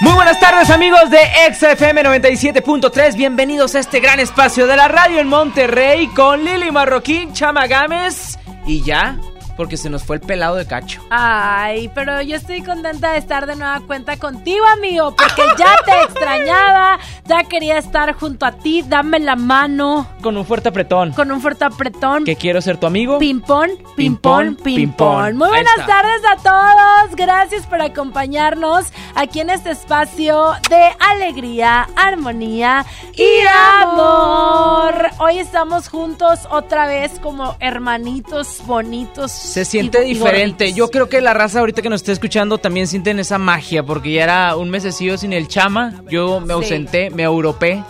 Muy buenas tardes amigos de XFM 97.3, bienvenidos a este gran espacio de la radio en Monterrey con Lili Marroquín, Chama Gámez y ya porque se nos fue el pelado de cacho. Ay, pero yo estoy contenta de estar de nueva cuenta contigo, amigo, porque ya te extrañaba, ya quería estar junto a ti, dame la mano. Con un fuerte apretón. Con un fuerte apretón. Que quiero ser tu amigo. Pimpón, pimpón, pimpón. Muy buenas tardes a todos, gracias por acompañarnos aquí en este espacio de alegría, armonía y amor. Hoy estamos juntos otra vez como hermanitos bonitos se siente diferente. Yo creo que la raza ahorita que nos está escuchando también sienten esa magia, porque ya era un mesecillo sin el chama. Yo me ausenté, me europé.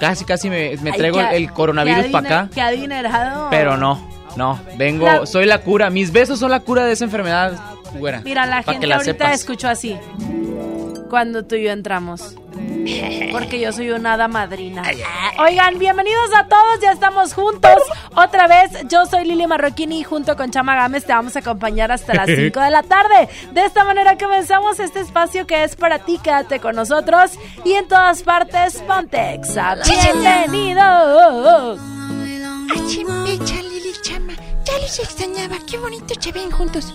Casi, casi me, traigo el coronavirus para acá. Qué adinerado. Pero no, no. Vengo, soy la cura. Mis besos son la cura de esa enfermedad, Mira, la gente ahorita escuchó así. Cuando tú y yo entramos. Porque yo soy una hada madrina. Oigan, bienvenidos a todos, ya estamos juntos. Otra vez, yo soy Lili Marroquini y junto con Chama Gámez te vamos a acompañar hasta las 5 de la tarde. De esta manera comenzamos este espacio que es para ti, quédate con nosotros y en todas partes, Pontexa. ¡Bienvenidos! Ay, Lili, Chama. Ya les extrañaba, qué bonito se ven juntos.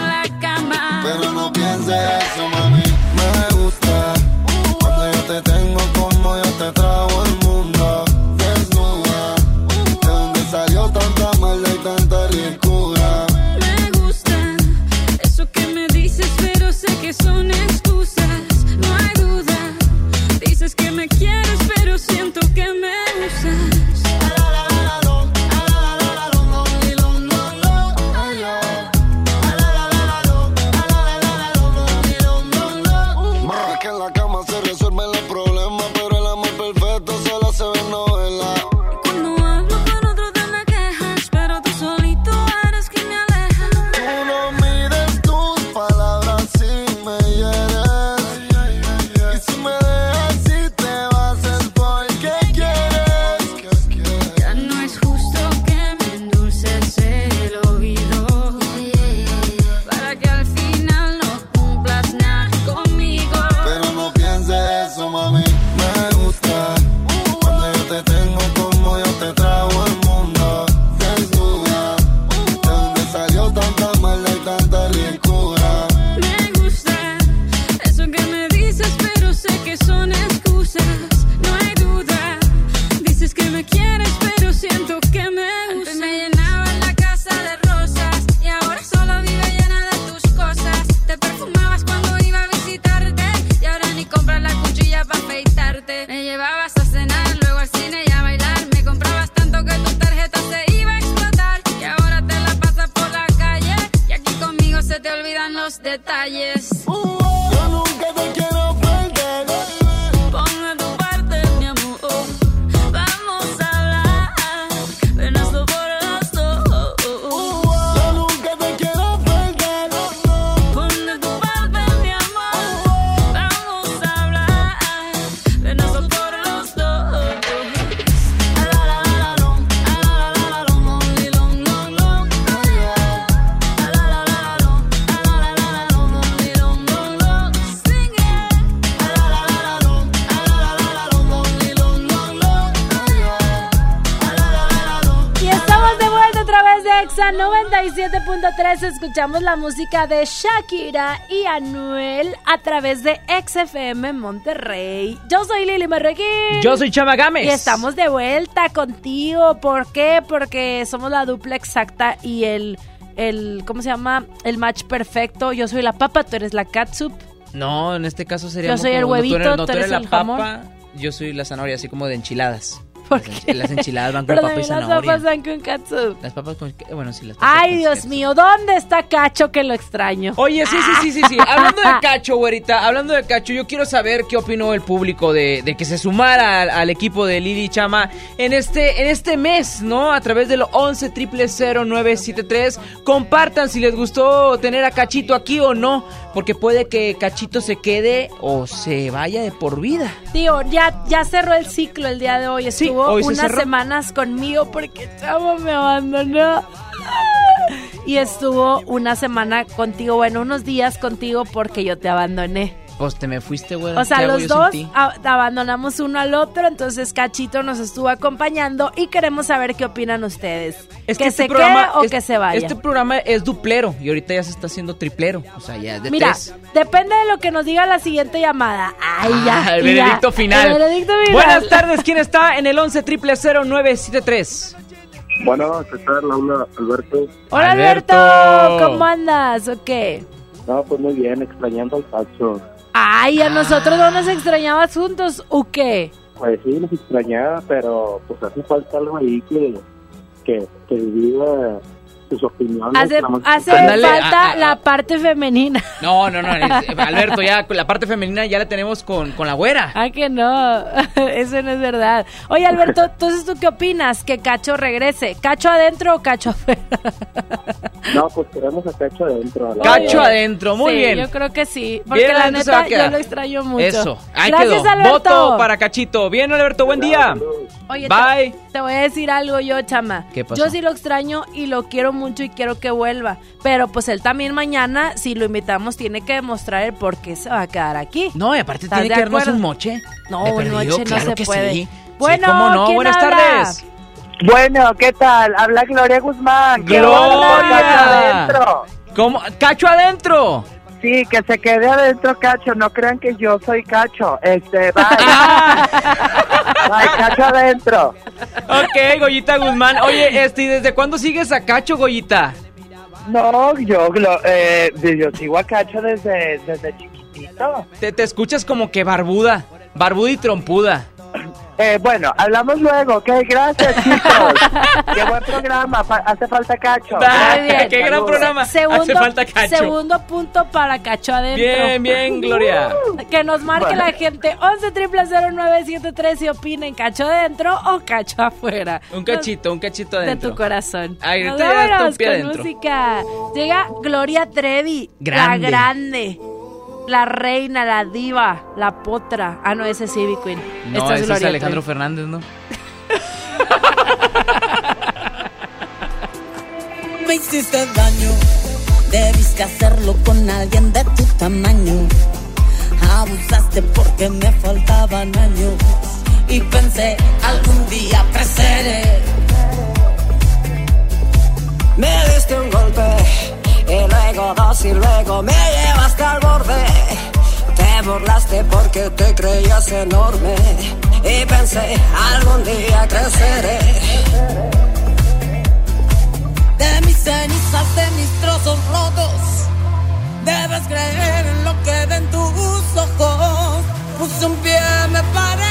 pero no pienses eso, mami. Me gusta cuando yo te tengo como yo te trago el mundo. Desnuda, de donde salió tanta maldad y tanta ricura. Me gusta eso que me dices, pero sé que son excusas. Escuchamos la música de Shakira y Anuel a través de XFM Monterrey. Yo soy Lili Marroquín. Yo soy Chama Gámez. Y estamos de vuelta contigo. ¿Por qué? Porque somos la dupla exacta y el, el ¿cómo se llama? El match perfecto. Yo soy la papa, tú eres la catsup. No, en este caso sería Yo soy el huevito, tú eres, la el papa, yo soy la zanahoria, así como de enchiladas. Las enchiladas van con papa y zanahoria. Las papas van con katsu. Las papas con... Bueno, sí, las papas Ay, Dios mío, ¿dónde está Cacho que lo extraño? Oye, sí, sí, sí, sí, sí. hablando de Cacho, güerita, hablando de Cacho, yo quiero saber qué opinó el público de, de que se sumara al, al, equipo de Lili Chama en este, en este mes, ¿no? A través de los 11 973 Compartan si les gustó tener a Cachito aquí o no, porque puede que Cachito se quede o se vaya de por vida. Tío, ya, ya cerró el ciclo el día de hoy. Estuvo sí, unas semanas conmigo porque Chavo me abandonó. Y estuvo una semana contigo, bueno, unos días contigo porque yo te abandoné. Pues te me fuiste, güey. O sea, los dos abandonamos uno al otro, entonces Cachito nos estuvo acompañando y queremos saber qué opinan ustedes. Es que, que se programa, quede o es, que se vaya. Este programa es duplero y ahorita ya se está haciendo triplero. O sea, ya es de Mira, tres. depende de lo que nos diga la siguiente llamada. Ay, ya. Ah, el, veredicto ya. Final. el veredicto final. Buenas tardes, ¿quién está en el 11 973 Bueno, ¿qué tal? Habla Alberto. Hola, Alberto. Alberto. ¿Cómo andas? ¿O qué? No, pues muy bien, extrañando al Pacho. Ay, a nosotros no nos extrañabas juntos, ¿o qué? Pues sí, nos extrañaba, pero pues hace falta algo ahí que, que, que sus opiniones. Hace, falta a- a- la parte femenina. No, no, no. es- Alberto, ya la parte femenina ya la tenemos con, con la güera. Ah, que no, eso no es verdad. Oye, Alberto, entonces tú qué opinas? ¿Que Cacho regrese? ¿Cacho adentro o Cacho afuera? No, pues queremos a Cacho adentro. la Cacho verdad. adentro, muy Sí, bien. Yo creo que sí, porque Bien, la adentro se va a neta yo quedar. lo extraño mucho. Eso, ahí Gracias, quedó. Alberto. Voto para Cachito. Bien, Alberto, buen día. Oye, Bye. Te, te voy a decir algo yo, chama. ¿Qué pasó? Yo sí lo extraño y lo quiero mucho y quiero que vuelva. Pero pues él también mañana, si lo invitamos, tiene que demostrar el por qué se va a quedar aquí. No, y aparte ¿Estás tiene que darnos un moche. No, un moche no claro se que puede. Sí. Bueno, Sí, cómo no. ¿quién Buenas habla? tardes. Bueno, ¿qué tal? Habla Gloria Guzmán. ¡Qué ¡Gloria! Cacho adentro! ¿Cómo? ¡Cacho adentro! Sí, que se quede adentro, Cacho. No crean que yo soy Cacho. Este, bye. bye, Cacho adentro. Ok, Goyita Guzmán. Oye, este, ¿y desde cuándo sigues a Cacho, Goyita? No, yo, glo- eh, yo sigo a Cacho desde, desde chiquitito. Te, te escuchas como que barbuda. Barbuda y trompuda. Eh, bueno, hablamos luego, ¿ok? Gracias, chicos. Qué buen programa. fa- hace falta Cacho. Ay, Gracias, qué gran saludos. programa. Segundo, Hace falta Cacho. segundo punto para Cacho adentro. Bien, bien, Gloria. Que nos marque Bueno. la gente 11 0973 si opinen Cacho adentro o Cacho afuera. Un cachito, un cachito de adentro. tu corazón. Ay, Nos ahorita ya está un vámonos pie con adentro. música. Llega Gloria Trevi, Grande. la grande, la reina, la diva, la potra. Ah, no, ese es Ivy Queen. No, Esta ese es Alejandro. Fernández, ¿no? Me hiciste daño, debiste hacerlo con alguien de tu tamaño. Abusaste porque me faltaban años y pensé algún día creceré. Me diste un golpe y luego dos y luego me llevaste al borde. Te burlaste porque te creías enorme y pensé algún día creceré. De mis cenizas, de mis trozos rotos, debes creer en lo que ven tus ojos. Puse un pie, me paré,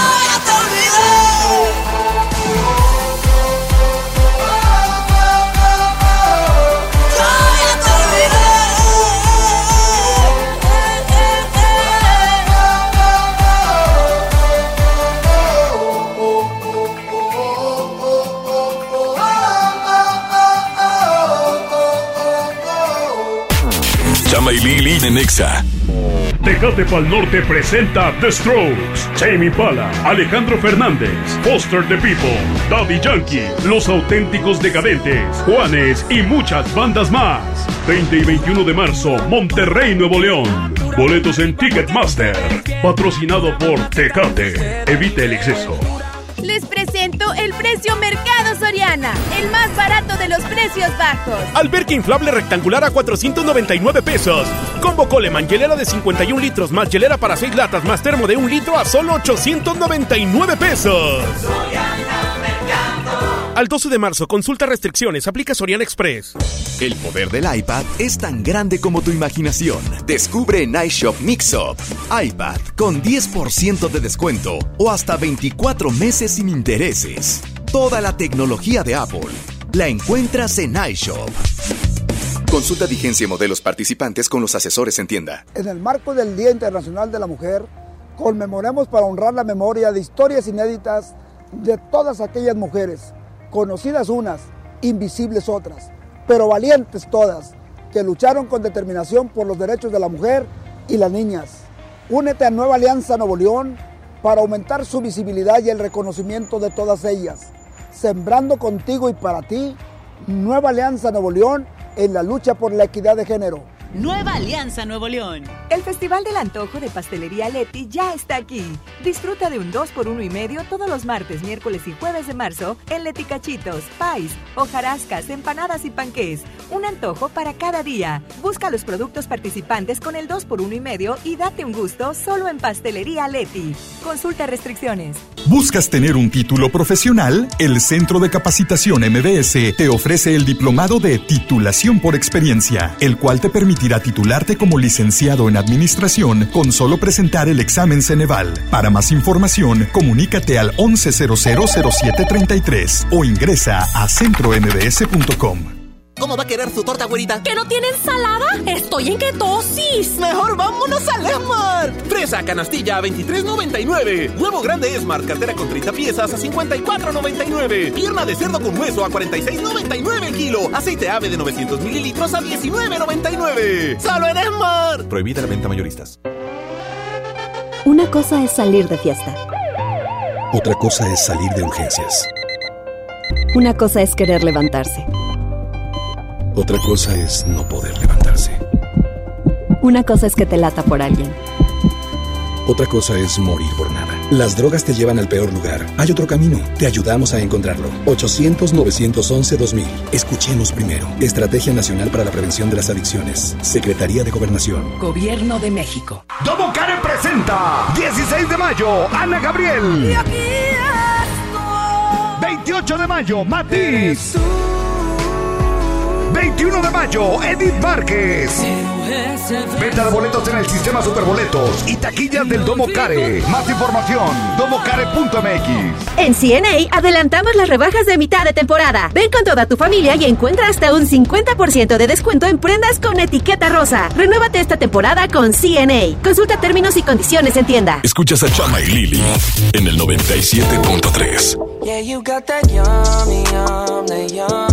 Lili de Nexa. Tecate Pal Norte presenta The Strokes, Jamie Pala, Alejandro Fernández, Foster the People, Daddy Yankee, Los Auténticos Decadentes, Juanes y muchas bandas más. 20 y 21 de marzo, Monterrey, Nuevo León. Boletos en Ticketmaster. Patrocinado por Tecate. Evite el exceso. Les presento el precio Mercado Soriana, el más barato de los precios bajos. Alberca inflable rectangular a 499 pesos. Combo Coleman, hielera de 51 litros más hielera para 6 latas más termo de 1 litro a solo 899 pesos. Al 12 de marzo, consulta restricciones, aplica Soriana Express. El poder del iPad es tan grande como tu imaginación. Descubre en iShop Mixup. iPad con 10% de descuento o hasta 24 meses sin intereses. Toda la tecnología de Apple la encuentras en iShop. Consulta vigencia y modelos participantes con los asesores en tienda. En el marco del Día Internacional de la Mujer, conmemoremos para honrar la memoria de historias inéditas de todas aquellas mujeres conocidas unas, invisibles otras, pero valientes todas, que lucharon con determinación por los derechos de la mujer y las niñas. Únete a Nueva Alianza Nuevo León para aumentar su visibilidad y el reconocimiento de todas ellas. Sembrando contigo y para ti, Nueva Alianza Nuevo León en la lucha por la equidad de género. Nueva Alianza Nuevo León. El Festival del Antojo de Pastelería Leti ya está aquí. Disfruta de un 2 por 1 y medio todos los martes, miércoles y jueves de marzo en Leti Cachitos, Pais, hojarascas, empanadas y panqués. Un antojo para cada día. Busca los productos participantes con el 2 por 1 y medio y date un gusto solo en Pastelería Leti. Consulta restricciones. ¿Buscas tener un título profesional? El Centro de Capacitación MBS te ofrece el diplomado de titulación por experiencia, el cual te permite permitirá titularte como licenciado en administración con solo presentar el examen Ceneval. Para más información, comunícate al 11000733 o ingresa a centrombs.com. ¿Cómo va a querer su torta, güerita? ¿Que no tiene ensalada? Estoy en ketosis. Mejor vámonos al Esmart. Fresa canastilla a 23.99. Huevo grande Esmart, cartera con 30 piezas a 54.99. Pierna de cerdo con hueso a 46.99 el kilo. Aceite ave de 900 mililitros a 19.99. ¡Solo en Esmart! Prohibida la venta mayoristas. Una cosa es salir de fiesta. Otra cosa es salir de urgencias. Una cosa es querer levantarse. Otra cosa es no poder levantarse. Una cosa es que te lata por alguien. Otra cosa es morir por nada. Las drogas te llevan al peor lugar. Hay otro camino. Te ayudamos a encontrarlo. 800-911-2000. Escuchemos primero. Estrategia Nacional para la Prevención de las Adicciones. Secretaría de Gobernación. Gobierno de México. Domo Karen presenta 16 de mayo. Ana Gabriel. Y aquí estoy. 28 de mayo, Matiz. 21 de mayo, Edith Márquez. Venta de boletos en el sistema Superboletos y taquillas del Domo Care. Más información, domocare.mx. En CNA adelantamos las rebajas de mitad de temporada. Ven con toda tu familia y encuentra hasta un 50% de descuento en prendas con etiqueta rosa. Renuévate esta temporada con CNA. Consulta términos y condiciones en tienda. Escuchas a Chama y Lili en el 97.3. Yeah, you got that yummy, yum, that yummy, yum,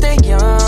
Yeah, you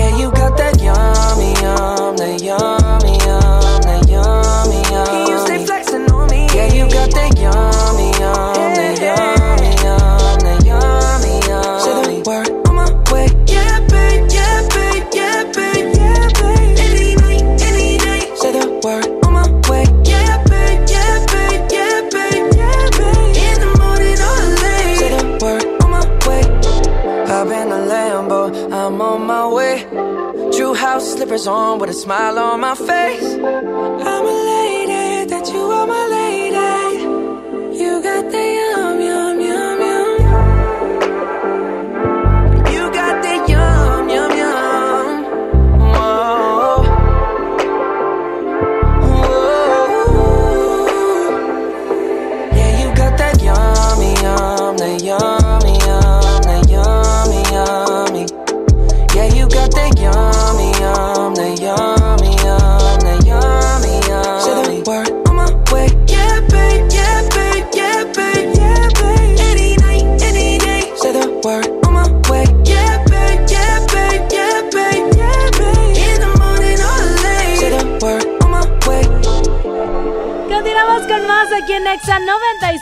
Yeah, you got that yummy, yum, that yummy, yum, that yummy, yum. You stay flexing on me. Yeah, you got that yummy, yum, that yummy, slippers on with a smile on my face. I'm elated that you are my lady. You got the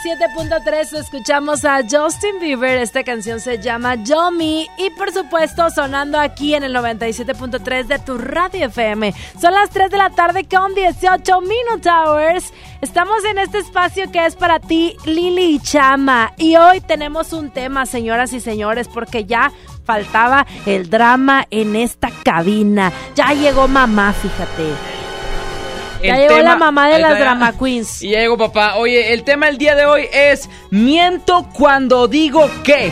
97.3. Escuchamos a Justin Bieber. Esta canción se llama Yomi. Y por supuesto, sonando aquí en el 97.3 de tu radio FM. Son las 3 de la tarde con 18 Minute Hours. Estamos en este espacio que es para ti, Lili y Chama. Y hoy tenemos un tema, señoras y señores, porque ya faltaba el drama en esta cabina. Ya llegó mamá, fíjate. Ya El llegó tema- la mamá de las ya. drama queens. Y ya llegó papá. Oye, el tema del día de hoy es miento cuando digo que.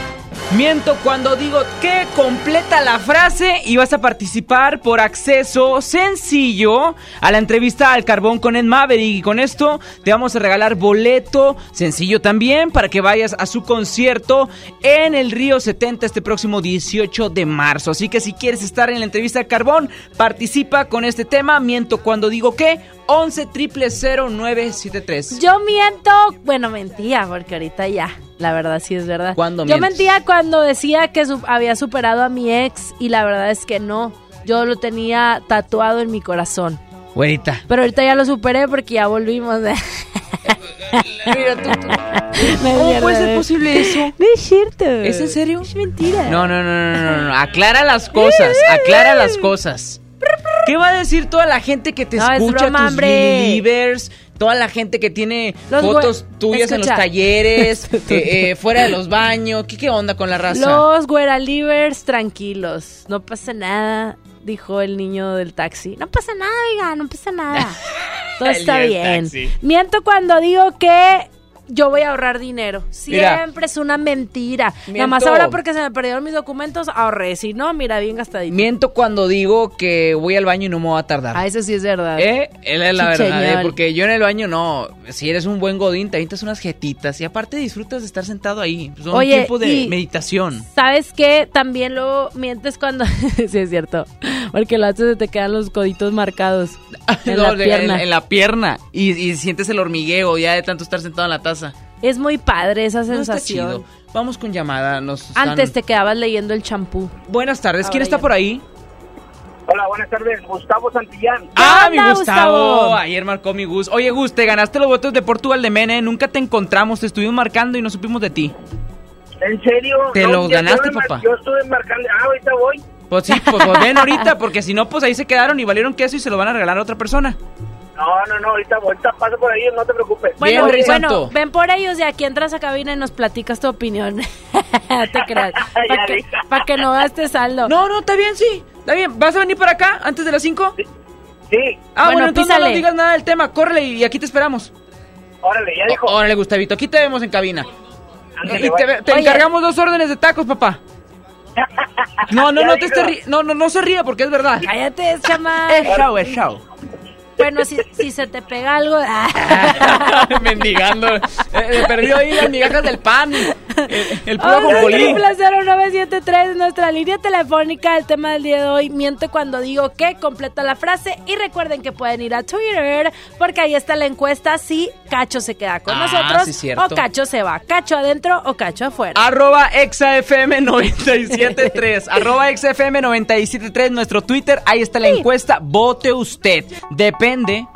Miento cuando digo que completa la frase y vas a participar por acceso sencillo a la entrevista al carbón con Ed Maverick. Y con esto te vamos a regalar boleto sencillo también para que vayas a su concierto en el Río 70 este próximo 18 de marzo. Así que si quieres estar en la entrevista al carbón, participa con este tema. Miento cuando digo que 11 973. Yo miento, bueno, mentía, porque ahorita ya, la verdad sí es verdad. ¿Cuándo Yo mientes? mentía cuando decía que su- había superado a mi ex y la verdad es que no. Yo lo tenía tatuado en mi corazón. Güerita. Pero ahorita ya lo superé porque ya volvimos. Mira, tú, tú. ¿Cómo puede ser posible eso? No es cierto. ¿Es en serio? Es mentira. No, no, no, no, no, no. Aclara las cosas. Aclara las cosas. ¿Qué va a decir toda la gente que te No, es escucha, broma, tus believers? Toda la gente que tiene Los fotos tuyas en los talleres, eh, eh, fuera de los baños. ¿Qué, ¿Qué onda con la raza? Los güeralivers tranquilos. No pasa nada, dijo el niño del taxi. No pasa nada, oiga, no pasa nada. Todo está bien. taxi. Miento cuando digo que yo voy a ahorrar dinero. Mira. Siempre es una mentira. Nada más ahora porque se me perdieron mis documentos, ahorré. Si no, mira, bien gastadito. Miento cuando digo que voy al baño y no me voy a tardar. Ah, eso sí es verdad. ¿Eh? Él es la verdad, ¿eh? Porque yo en el baño no. Si eres un buen godín, te avientas unas jetitas y aparte disfrutas de estar sentado ahí. Son Oye, un tiempo de y- meditación. ¿Sabes qué? También lo mientes cuando... sí, es cierto. Porque lo haces te quedan los coditos marcados en No, la pierna. En, en la pierna. Y, y sientes el hormigueo ya de tanto estar sentado en la taza. Es muy padre esa No está sensación. chido. Vamos con llamada. Nos están- Antes te quedabas leyendo el champú. Buenas tardes. ¿Quién está ya por ahí? Hola, buenas tardes. Gustavo Santillán. Ah, mi Gustavo. Gustavo? Ayer marcó mi Gus. Oye, Gus, te ganaste los votos de Portugal de Mene. Nunca te encontramos. Te estuvimos marcando y no supimos de ti. ¿En serio? Te No, los ganaste, papá. Yo estuve marcando. Ah, ahorita voy. Pues sí, pues, pues ven ahorita, porque si no, pues ahí se quedaron y valieron queso y se lo van a regalar a otra persona. No, no, no. Ahorita, ahorita paso por ahí. No te preocupes. Bueno, Bien, bueno, ven por ellos y aquí entras a cabina y nos platicas tu opinión. te creas. Para que, pa' que no gastes saldo. No, no, está bien, sí. Está bien. ¿Vas a venir para acá antes de las 5? Sí. Ah, bueno, Bueno, entonces no nos digas nada del tema. Córrele y aquí te esperamos. Órale, ya dijo. Órale, Gustavito. Aquí te vemos en cabina. Ándale, Y te, encargamos dos órdenes de tacos, papá. No, no, Ya no te ri- No, no, no se ría porque es verdad. Cállate, chama. Es show, es show. Bueno, si, si se te pega algo... ah. Mendigando. Eh, eh, perdió ahí las migajas del pan. El, el puro ajonjolí. 0973 nuestra línea telefónica. El tema del día de hoy, miente cuando digo que, completa la frase. Y recuerden que pueden ir a Twitter, porque ahí está la encuesta si Cacho se queda con Ah, nosotros sí, o Cacho se va. Cacho adentro o Cacho afuera. Arroba ExaFM973. Arroba ExaFM973, nuestro Twitter. Ahí está la encuesta. Vote usted. Depende,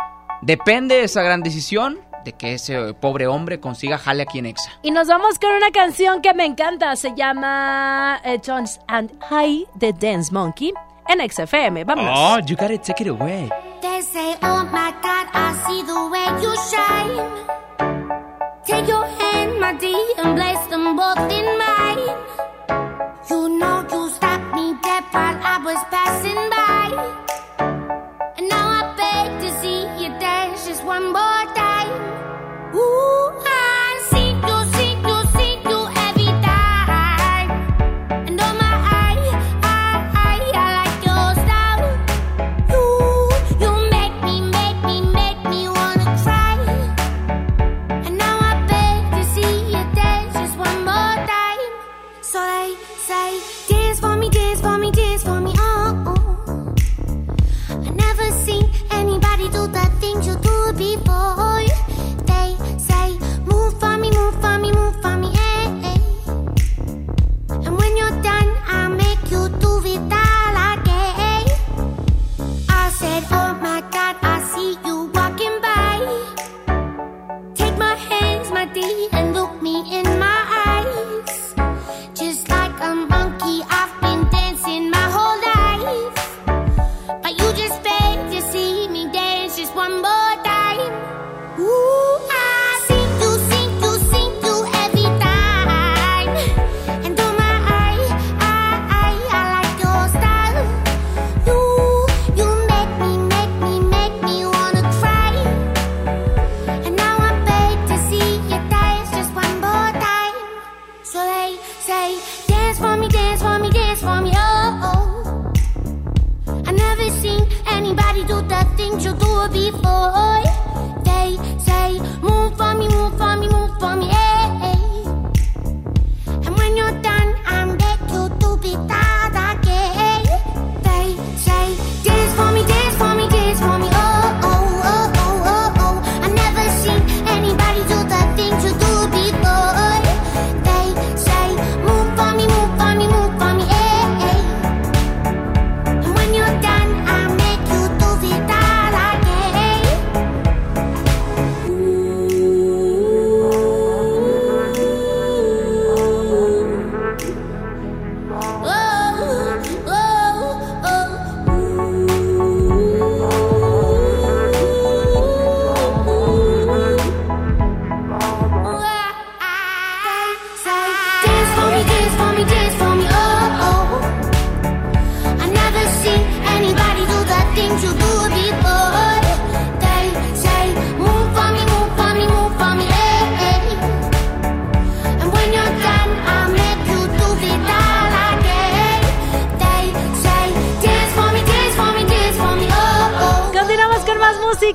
depende de esa gran decisión de que ese pobre hombre consiga jale aquí en Exa. Y nos vamos con una canción que me encanta. Se llama eh, Jones and I de Dance Monkey en XFM. Vámonos. Oh, you gotta take it away. They say, oh my God, I see the way you shine. Take your hand, my dear, and place them both in mine. You know you stopped me dead while I was passing by. And now I beg to see you dance just one more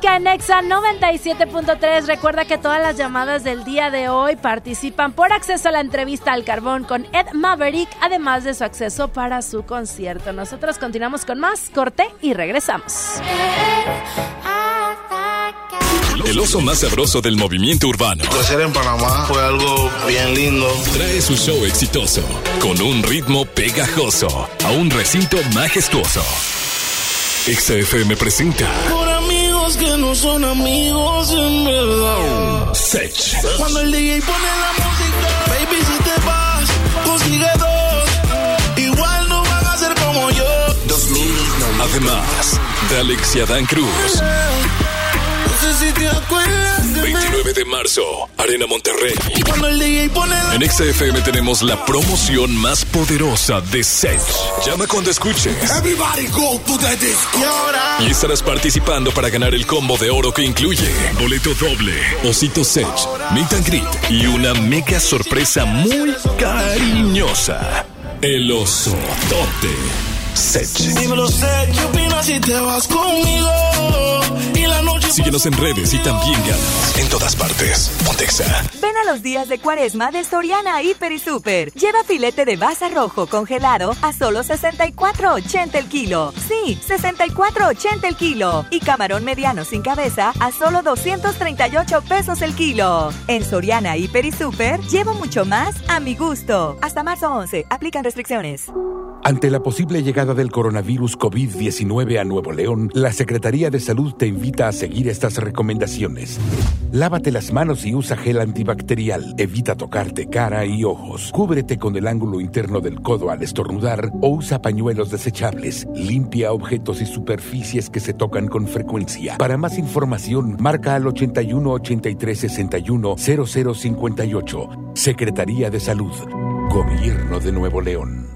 música en Exa 97.3. Recuerda que todas las llamadas del día de hoy participan por acceso a la entrevista al carbón con Ed Maverick, además de su acceso para su concierto. Nosotros continuamos con más corte y regresamos. El oso más sabroso del movimiento urbano. Crecer en Panamá fue algo bien lindo. Trae su show exitoso con un ritmo pegajoso a un recinto majestuoso. XFM presenta Por amigos que no son amigos en verdad. Sech. Cuando el DJ pone la música, baby, si te vas, consigue dos. Igual no van a ser como yo. Además, de Alex y Adán Cruz. No sé si te acuerdas. 29 de marzo, Arena Monterrey. En XFM tenemos la promoción más poderosa de Sech. Llama cuando escuches. Everybody go to the disco. Y estarás participando para ganar el combo de oro que incluye boleto doble, osito Sech, meet and greet y una mega sorpresa muy cariñosa. El osotote Sech. dímelo, sé, ¿qué opinas si te vas conmigo? Síguenos en redes y también ganas en todas partes. Pontexa. Ven a los días de cuaresma de Soriana Hiper y Super. Lleva filete de baza rojo congelado a solo 64.80 el kilo. Sí, 64.80 el kilo. Y camarón mediano sin cabeza a solo 238 pesos el kilo. En Soriana Hiper y Super llevo mucho más a mi gusto. Hasta marzo 11. Aplican restricciones. Ante la posible llegada del coronavirus COVID-19 a Nuevo León, la Secretaría de Salud te invita a seguir estas recomendaciones. Lávate las manos y usa gel antibacterial. Evita tocarte cara y ojos. Cúbrete con el ángulo interno del codo al estornudar o usa pañuelos desechables. Limpia objetos y superficies que se tocan con frecuencia. Para más información, marca al 81 83 61 0058. Secretaría de Salud. Gobierno de Nuevo León.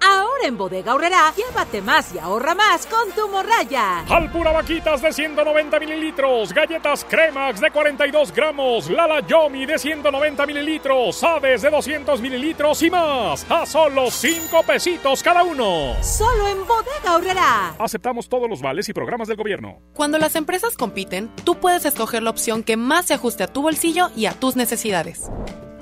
Ahora en Bodega Horrera, llévate más y ahorra más con tu morraya. Alpura Vaquitas de 190 mililitros, galletas Cremax de 42 gramos, Lala Yomi de 190 mililitros, Aves de 200 mililitros y más, a solo 5 pesitos cada uno. Solo en Bodega Horrera. Aceptamos todos los vales y programas del gobierno. Cuando las empresas compiten, tú puedes escoger la opción que más se ajuste a tu bolsillo y a tus necesidades.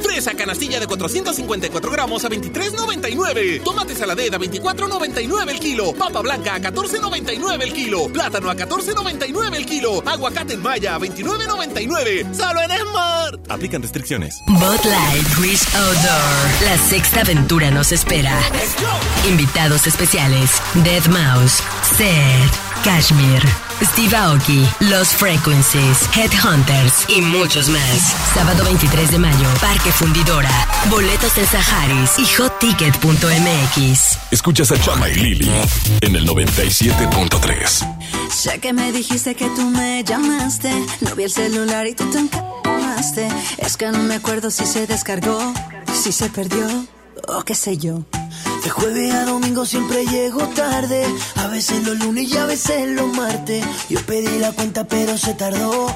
Fresa canastilla de 454 gramos a 23.99. Tomate saladera a 24.99 el kilo. Papa blanca a 14.99 el kilo. Plátano a 14.99 el kilo. Aguacate en maya a 29.99. Solo en Smart. Aplican restricciones. Bot Light Wish Outdoor. La sexta aventura nos espera. Invitados especiales: Dead Mouse, Seth, Kashmir, Steve Aoki, Los Frequencies, Headhunters y muchos más. Sábado 23 de mayo, Parque Fundidora. Boletos en Saharis y hotticket.mx. Escuchas a Chama y Lili en el 97.3. Sé que me dijiste que tú me llamaste. No vi el celular y tú te encamaste. Es que no me acuerdo si se descargó, si se perdió o qué sé yo. De jueves a domingo siempre llego tarde. A veces los lunes y a veces los martes. Yo pedí la cuenta pero se tardó.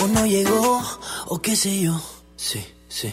O no llegó, o qué sé yo. Sí, sí.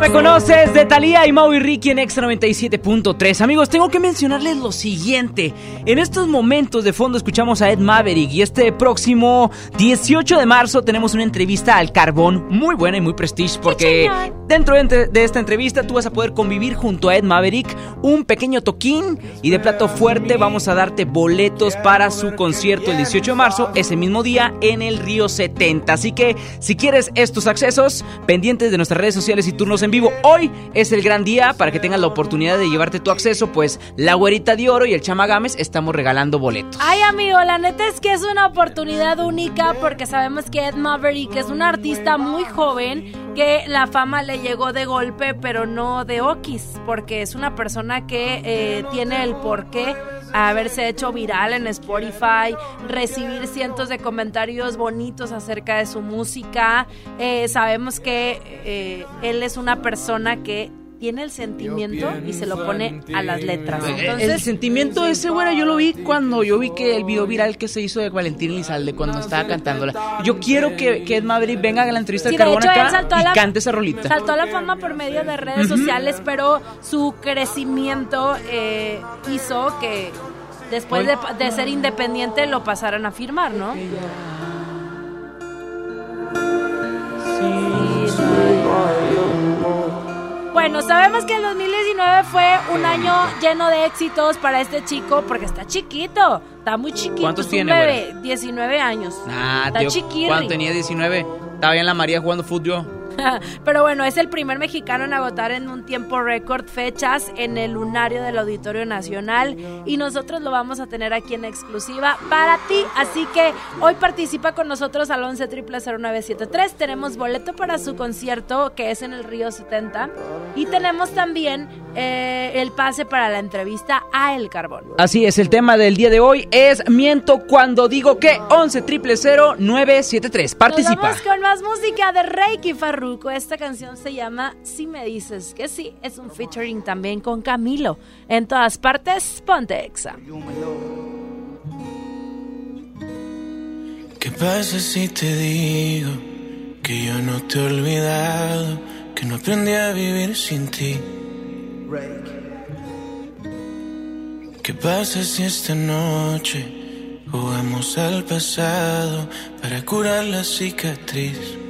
Me conoces de Talía y Mau y Ricky en Extra 97.3. Amigos, tengo que mencionarles lo siguiente. En estos momentos de fondo escuchamos a Ed Maverick y este próximo 18 de marzo tenemos una entrevista al Carbón muy buena y muy prestige porque dentro de, de esta entrevista tú vas a poder convivir junto a Ed Maverick un pequeño toquín y de plato fuerte vamos a darte boletos para su concierto el 18 de marzo, ese mismo día en el Río 70. Así que si quieres estos accesos, pendientes de nuestras redes sociales y turnos en vivo, hoy es el gran día para que tengas la oportunidad de llevarte tu acceso, pues la güerita de oro y el chama Gámez estamos regalando boletos. Ay, amigo, la neta es que es una oportunidad única porque sabemos que Ed Maverick es un artista muy joven que la fama le llegó de golpe, pero no de okis, porque es una persona que eh, tiene el porqué haberse hecho viral en Spotify, recibir cientos de comentarios bonitos acerca de su música. Eh, sabemos que eh, él es una persona que tiene el sentimiento y se lo pone a las letras. el sentimiento ese, güera, yo lo vi cuando yo vi que el video viral que se hizo de Valentín Elizalde cuando estaba cantándola. Yo quiero que, que Ed Maverick venga a la entrevista Sí, de Carbón hecho, acá y la- cante esa rolita. saltó a la fama por medio de redes sociales, pero su crecimiento eh, hizo que después de, de ser independiente lo pasaran a firmar, ¿no? Bueno, sabemos que el 2019 fue un año lleno de éxitos para este chico porque está chiquito, está muy chiquito. ¿Cuántos es tiene, bebé, 19 años. Ah, está tío, chiquirri. cuando tenía 19, estaba bien la María jugando fútbol. Pero bueno, es el primer mexicano en agotar en un tiempo récord fechas en el lunario del Auditorio Nacional y nosotros lo vamos a tener aquí en exclusiva para ti. Así que hoy participa con nosotros al 11 0973. Tenemos boleto para su concierto que es en el Río 70 y tenemos también eh, el pase para la entrevista a El Carbón. Así es, el tema del día de hoy es Miento cuando digo que 11 973. Participa. Nos vamos con más música de Reiki Farruko. Esta canción se llama Si me dices que sí. Es un featuring también con Camilo. En todas partes, ponte exa. ¿Qué pasa si te digo que yo no te he olvidado, que no aprendí a vivir sin ti? ¿Qué pasa si esta noche jugamos al pasado para curar la cicatriz?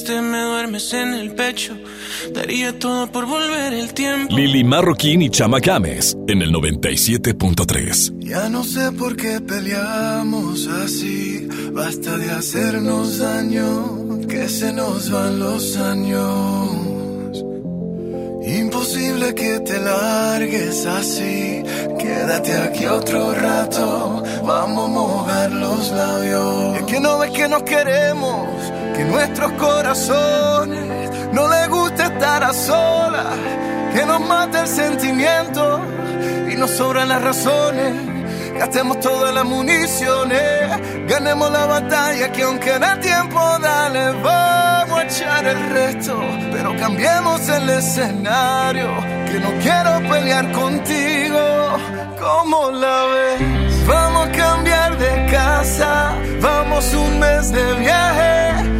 mientras te me duermes en el pecho, daría todo por volver el tiempo. Lili Marroquín y Chama Games en el 97.3. Ya no sé por qué peleamos así. Basta de hacernos daño, que se nos van los años. Imposible que te largues así. Quédate aquí otro rato. Vamos a mojar los labios. Es que no ves que nos queremos, que nuestros corazones no les gusta estar a solas, que nos mata el sentimiento y nos sobran las razones. Gastemos todas las municiones, ganemos la batalla que aunque da tiempo, dale, vamos a echar el resto, pero cambiemos el escenario, que no quiero pelear contigo, como la ves? Vamos a cambiar de casa, vamos un mes de viaje,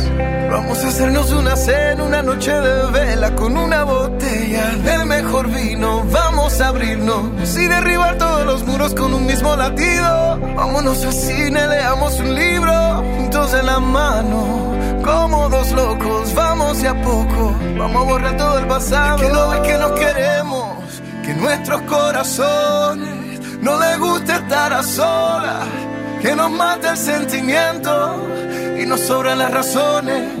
Vamos a hacernos una cena, una noche de vela con una botella del mejor vino. Vamos a abrirnos y derribar todos los muros con un mismo latido. Vámonos al cine, leamos un libro juntos de la mano. Como dos locos, vamos de a poco. Vamos a borrar todo el pasado. que no ves que nos queremos, que nuestros corazones no les gusta estar a solas. Que nos mata el sentimiento y nos sobran las razones.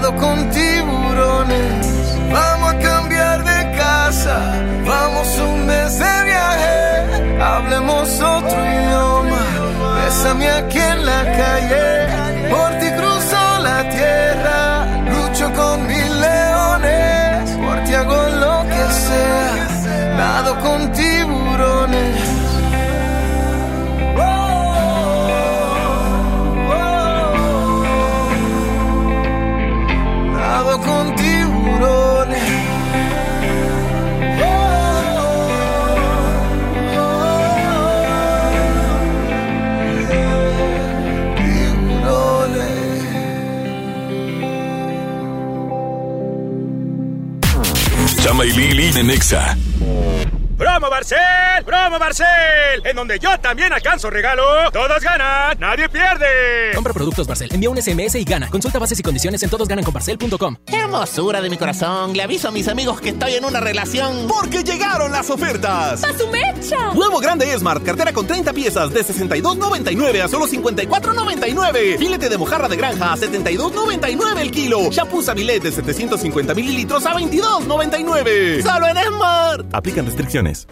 con tiburones. Vamos a cambiar de casa, vamos un mes de viaje, hablemos otro idioma, bésame aquí en la calle, en Nexa. ¡Promo Barcel! ¡Promo Barcel! En donde yo también alcanzo regalo. Todos ganan, nadie pierde. Compra productos Barcel, envía un SMS y gana. Consulta bases y condiciones en todosgananconbarcel.com. Hermosura de mi corazón. Le aviso a mis amigos que estoy en una relación. Porque llegaron las ofertas. ¡A su mecha! Nuevo grande Smart, cartera con 30 piezas de 62.99 a solo 54.99. Filete de mojarra de granja a 72.99 el kilo. Shampoo Sabilet de 750 mililitros a 22.99. Solo en Smart. Aplican restricciones.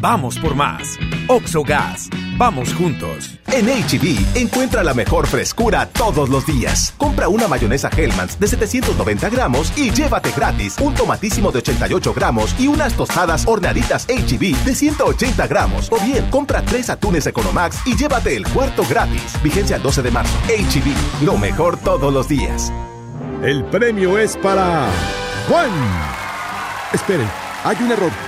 Vamos por más. Oxogas. Vamos juntos. En HB, encuentra la mejor frescura todos los días. Compra una mayonesa Hellmann's de 790 gramos y llévate gratis un tomatísimo de 88 gramos y unas tostadas horneaditas HB de 180 gramos. O bien, compra tres atunes Economax y llévate el cuarto gratis. Vigencia el 12 de marzo. HB, lo mejor todos los días. El premio es para Juan. Esperen, hay un error.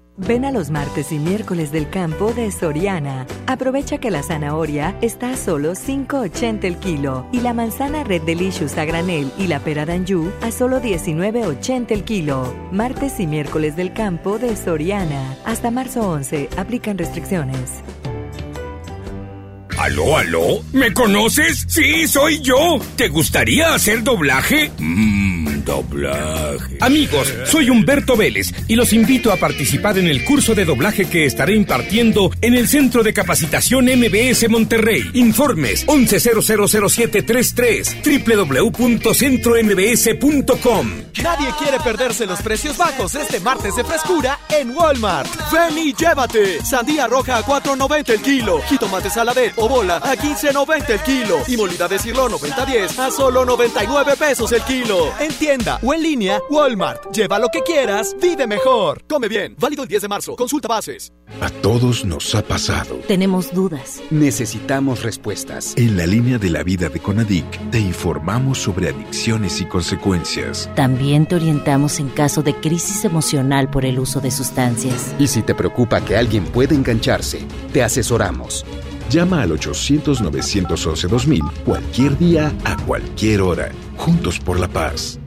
Ven a los martes y miércoles del campo de Soriana. Aprovecha que la zanahoria está a solo 5.80 el kilo y la manzana Red Delicious a granel y la pera d'Anjou a solo 19.80 el kilo. Martes y miércoles del campo de Soriana. Hasta marzo 11. Aplican restricciones. ¿Aló, aló? ¿Me conoces? Sí, soy yo. ¿Te gustaría hacer doblaje? Doblaje. Amigos, soy Humberto Vélez y los invito a participar en el curso de doblaje que estaré impartiendo en el Centro de Capacitación MBS Monterrey. Informes 11000733 www.centrombs.com. Nadie quiere perderse los precios bajos este martes de frescura en Walmart. Ven y llévate. Sandía roja a 4.90 el kilo. Jitomate saladet o bola a 15.90 el kilo. Y molida de cirlo 90-10 a solo 99 pesos el kilo. En tienda o en línea, Walmart. Lleva lo que quieras, vive mejor. Come bien. Válido el 10 de marzo. Consulta bases. A todos nos ha pasado. Tenemos dudas. Necesitamos respuestas. En la línea de la vida de Conadic, te informamos sobre adicciones y consecuencias. También te orientamos en caso de crisis emocional por el uso de sustancias. Y si te preocupa que alguien pueda engancharse, te asesoramos. Llama al 800-911-2000 cualquier día, a cualquier hora. Juntos por la paz.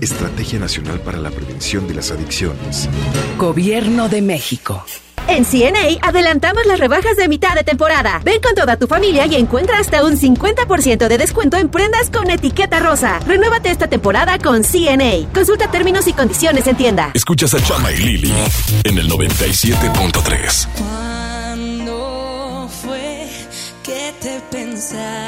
Estrategia Nacional para la Prevención de las Adicciones. Gobierno de México. En CNA adelantamos las rebajas de mitad de temporada. Ven con toda tu familia y encuentra hasta un 50% de descuento en prendas con etiqueta rosa. Renuévate esta temporada con CNA. Consulta términos y condiciones en tienda. Escuchas a Chama y Lili en el 97.3. ¿Cuándo fue que te pensaste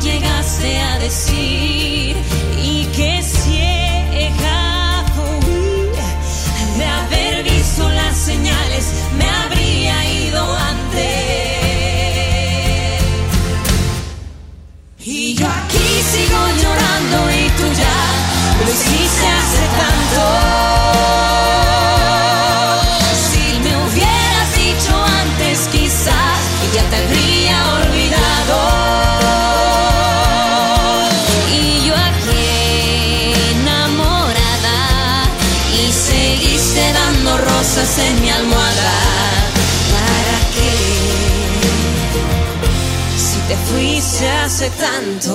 Llegaste a decir? Y que ciega fui de haber visto las señales, Por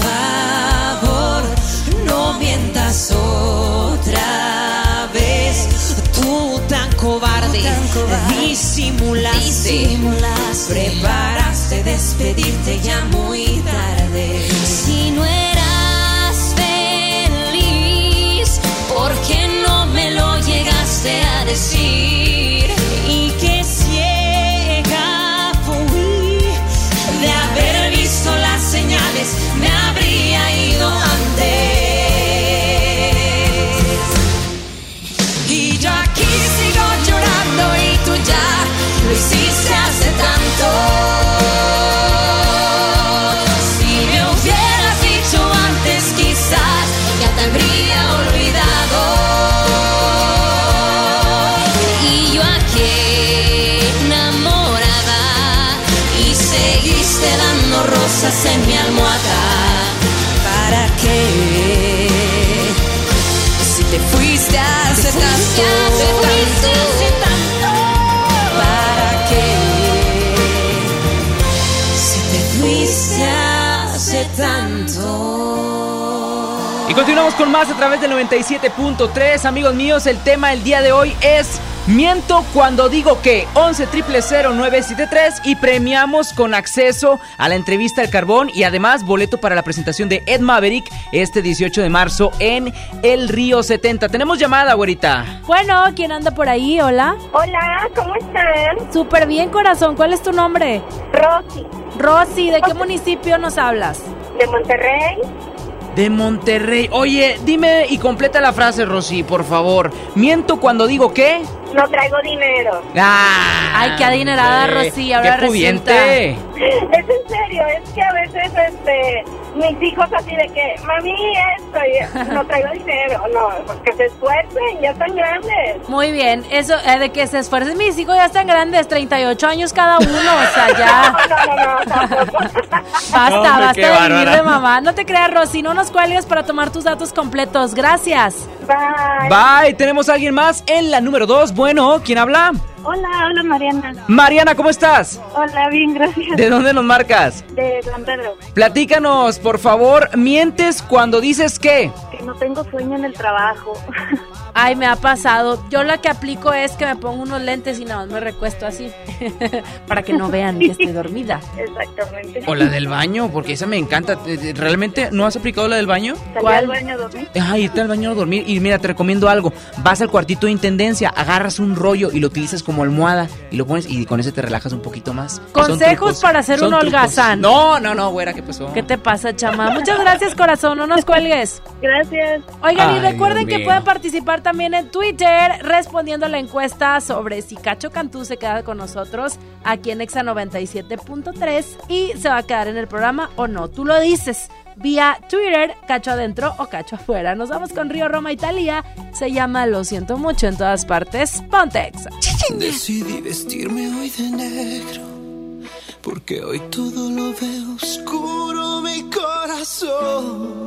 favor, no mientas otra vez. Tú tan cobarde, cobarde disimulaste, preparaste despedirte ya muy tarde. Llegaste a Y continuamos con más a través del 97.3. Amigos míos, el tema el día de hoy es Miento cuando digo que 11 973 y premiamos con acceso a la entrevista al carbón y además boleto para la presentación de Ed Maverick este 18 de marzo en el Río 70. Tenemos llamada, güerita. Bueno, ¿quién anda por ahí? Hola. Hola, ¿cómo están? Súper bien, corazón. ¿Cuál es tu nombre? Rosy. Rosy, ¿de qué municipio nos hablas? De Monterrey. De Monterrey. Oye, dime y completa la frase, Rosy, por favor. Miento cuando digo que... No traigo dinero. ¡Ah! Ay, qué adinerada, Rosy. Ahora ¡Qué pudiente! Es en serio, es que a veces este mis hijos así de que, mami, esto, y no traigo dinero. No, pues que se esfuercen, ya están grandes. Muy bien, eso eh, de que se esfuercen mis hijos ya están grandes, 38 años cada uno, o sea, ya. No, no, no, tampoco. Basta, No, basta de vivir de mamá. No te creas, Rosy, no nos cuelgues para tomar tus datos completos. Gracias. Bye. Bye, tenemos a alguien más en la número 2. Bueno, ¿quién habla? Hola, hola Mariana. Mariana, ¿cómo estás? Hola, bien, gracias. ¿De dónde nos marcas? De San Pedro. Platícanos, por favor, mientes cuando dices que... Que no tengo sueño en el trabajo. Ay, me ha pasado. Yo la que aplico es que me pongo unos lentes y nada más me recuesto así. para que no vean que estoy dormida. Exactamente. O la del baño, porque esa me encanta. Eh, eh, ¿Realmente no has aplicado la del baño? Salí al baño a dormir. Ay, irte al baño a dormir. Y mira, te recomiendo algo. Vas al cuartito de intendencia, agarras un rollo y lo utilizas como almohada y lo pones y con ese te relajas un poquito más. Consejos para hacer un holgazán. No, no, no, güera, ¿qué pasó? ¿Qué te pasa, chama? Muchas gracias, corazón. No nos cuelgues. Gracias. Oigan, y recuerden Dios que mío. pueden participar también en Twitter respondiendo a la encuesta sobre si Cacho Cantú se queda con nosotros aquí en Exa 97.3 y se va a quedar en el programa o no. Tú lo dices vía Twitter, Cacho adentro o Cacho afuera. Nos vamos con Río Roma Italia. Se llama Lo siento mucho en todas partes. Ponte Exa. Decidí vestirme hoy de negro porque hoy todo lo veo oscuro mi corazón.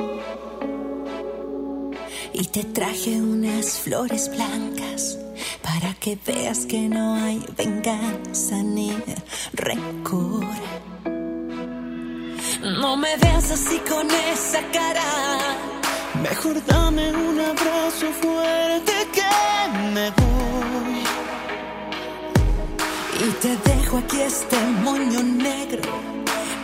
Y te traje unas flores blancas para que veas que no hay venganza ni rencor. No me veas así con esa cara. Mejor dame un abrazo fuerte que me voy. Y te dejo aquí este moño negro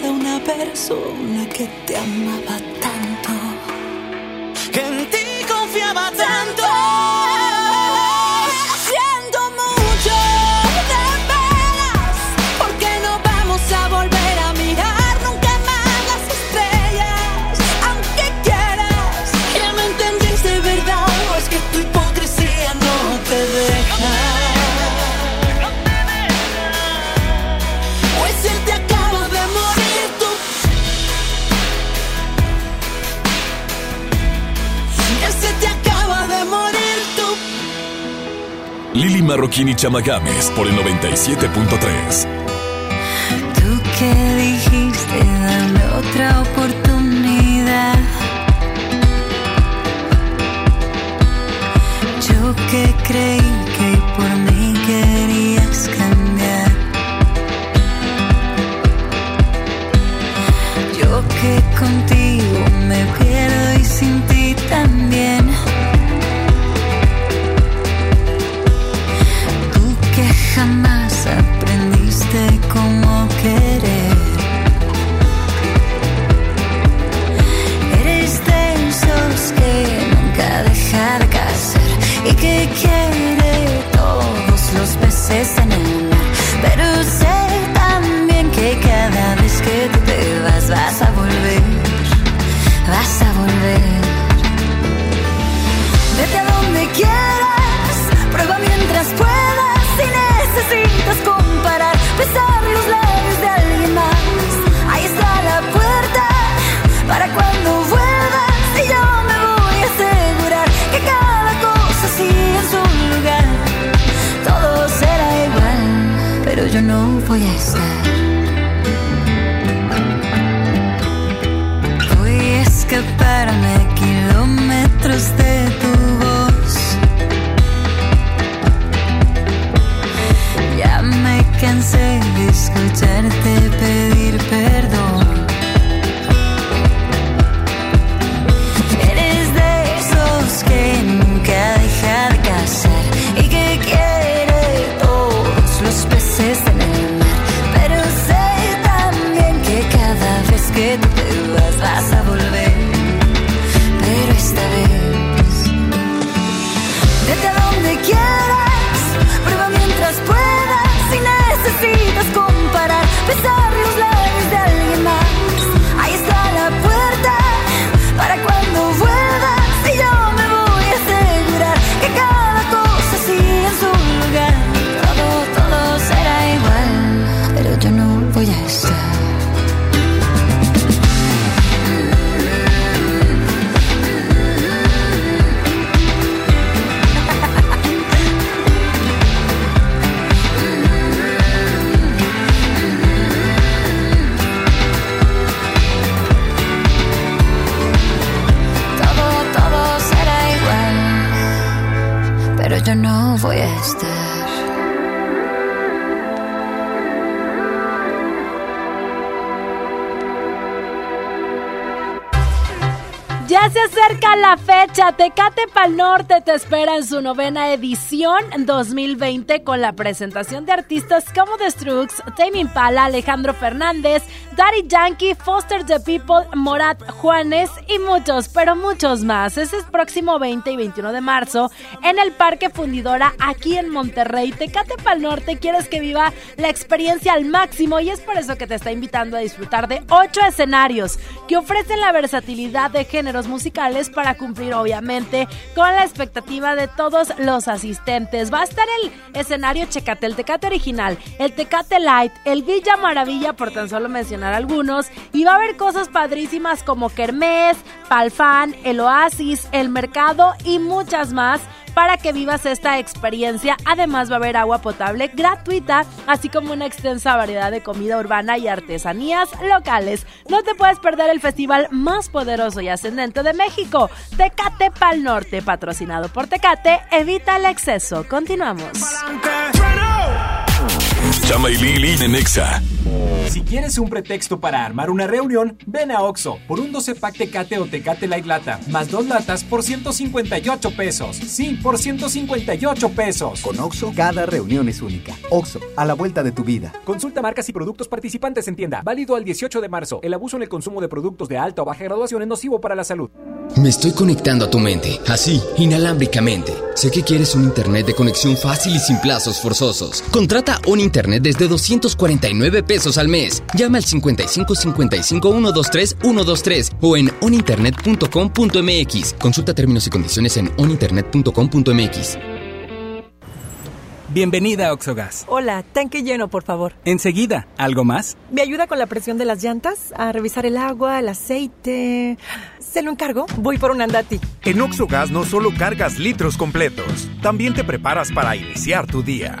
a una persona que te amaba tanto, que en ti confiaba tanto. Marroquín y Chamagames por el 97.3. fecha, Tecate Pal Norte te espera en su novena edición 2020 con la presentación de artistas como The Strux, Tame Impala, Alejandro Fernández, Daddy Yankee, Foster the People, Morat Juanes y muchos, pero muchos más. Ese es próximo 20 y 21 de marzo en el Parque Fundidora aquí en Monterrey. Tecate Pal Norte quieres que viva la experiencia al máximo y es por eso que te está invitando a disfrutar de ocho escenarios que ofrecen la versatilidad de géneros musicales para cumplir obviamente con la expectativa de todos los asistentes. Va a estar el escenario Checate, el Tecate original, el Tecate Light, el Villa Maravilla, por tan solo mencionar algunos, y va a haber cosas padrísimas como Kermés, Palfán, el Oasis, el Mercado y muchas más para que vivas esta experiencia. Además va a haber agua potable gratuita, así como una extensa variedad de comida urbana y artesanías locales. No te puedes perder el festival más poderoso y ascendente de México, Tecate Pal Norte, patrocinado por Tecate. Evita el exceso. Continuamos. Chama y Lili en Nexa. Si quieres un pretexto para armar una reunión, ven a Oxo por un 12 pack Tecate o Tecate Light Lata, más dos latas por 158 pesos. Sí, por 158 pesos. Con Oxo, cada reunión es única. Oxo, a la vuelta de tu vida. Consulta marcas y productos participantes en tienda. Válido al 18 de marzo. El abuso en el consumo de productos de alta o baja graduación es nocivo para la salud. Me estoy conectando a tu mente, así, inalámbricamente. Sé que quieres un internet de conexión fácil y sin plazos forzosos. Contrata un internet desde 249 pesos al mes. Llama al 55 55 123 123 o en oninternet.com.mx. Consulta términos y condiciones en oninternet.com.mx. Bienvenida a Oxogas. Hola, tanque lleno, por favor. Enseguida, ¿algo más? ¿Me ayuda con la presión de las llantas? A revisar el agua, el aceite. ¿Se lo encargo? Voy por un andati. En Oxogas no solo cargas litros completos, también te preparas para iniciar tu día.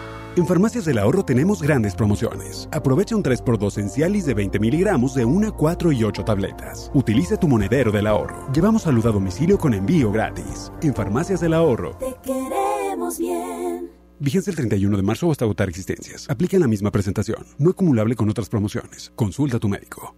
En Farmacias del Ahorro tenemos grandes promociones. Aprovecha un 3x2 en Cialis de 20 miligramos de 1, 4 y 8 tabletas. Utiliza tu monedero del ahorro. Llevamos salud a domicilio con envío gratis. En Farmacias del Ahorro. Te queremos bien. Vigencia el 31 de marzo hasta agotar existencias. Aplica en la misma presentación. No acumulable con otras promociones. Consulta a tu médico.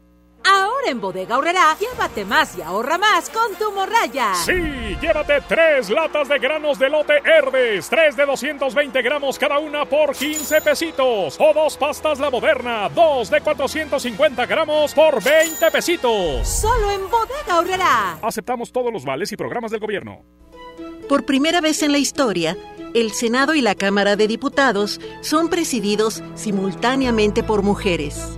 Ahora en Bodega Aurrera, llévate más y ahorra más con tu morraya. Sí, llévate tres latas de granos de lote Herdes, tres de 220 gramos cada una por 15 pesitos. O dos pastas La Moderna, dos de 450 gramos por 20 pesitos. Solo en Bodega Aurrera. Aceptamos todos los vales y programas del gobierno. Por primera vez en la historia, el Senado y la Cámara de Diputados son presididos simultáneamente por mujeres.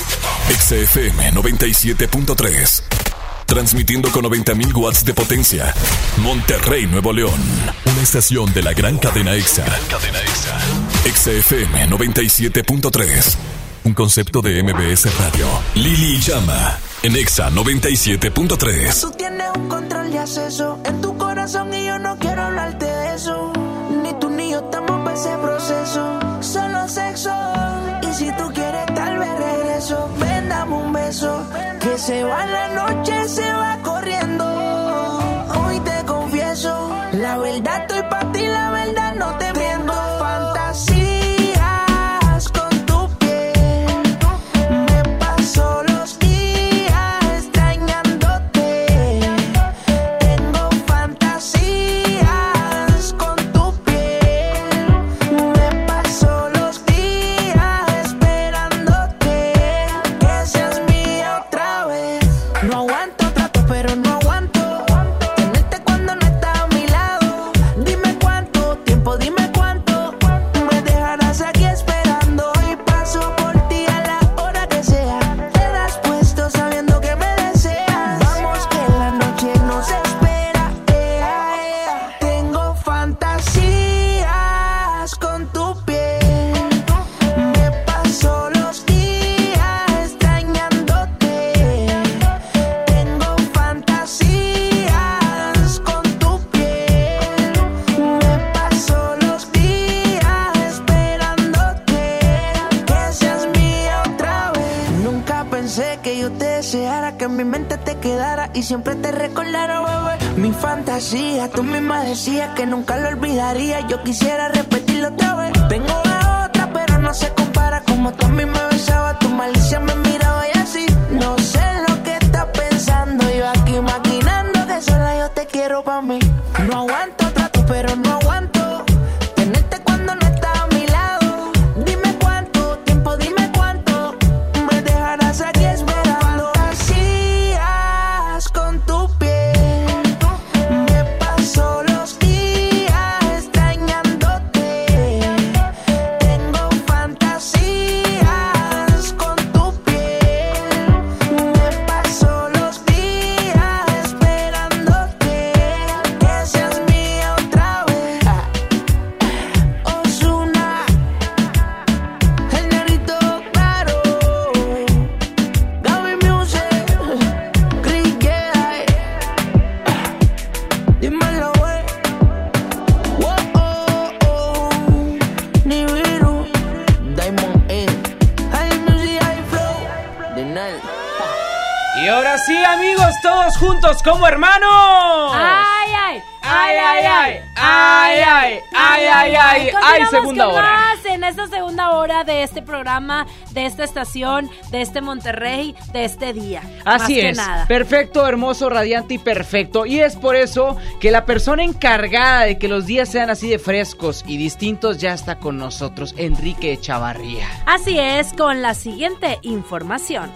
XFM 97.3. Transmitiendo con 90.000 watts de potencia. Monterrey, Nuevo León. Una estación de la gran cadena EXA. cadena EXA. XFM 97.3. Un concepto de MBS Radio. Lili Llama. En EXA 97.3. Tú tienes un control de acceso en tu corazón y yo no quiero hablarte de eso. Ni tú ni yo estamos para ese proceso. Solo sexo. Y si tú quieres, tal vez dame un beso. Que se va la noche, se va corriendo. Que en mi mente te quedara y siempre te recordara, bebé. Mi fantasía, tú misma decías que nunca lo olvidaría. Yo quisiera repetirlo otra vez. Tengo la otra, pero no se compara. Como tú a mí me besabas, tu malicia me miraba y así. No sé lo que estás pensando. Yo aquí maquinando que sola yo te quiero pa' mí. Y ahora sí, amigos, todos juntos como hermanos. ¡Ay, ay! ¡Ay, ay, ay! ¡Ay, ay! ¡Ay, ay, ay! ¡Ay, segunda con hora! más en esta segunda hora de este programa, de esta estación, de este Monterrey, de este día. Más Así que es, nada. perfecto, hermoso, radiante y perfecto. Y es por eso que la persona encargada de que los días sean así de frescos y distintos ya está con nosotros, Enrique Chavarría. Así es, con la siguiente información.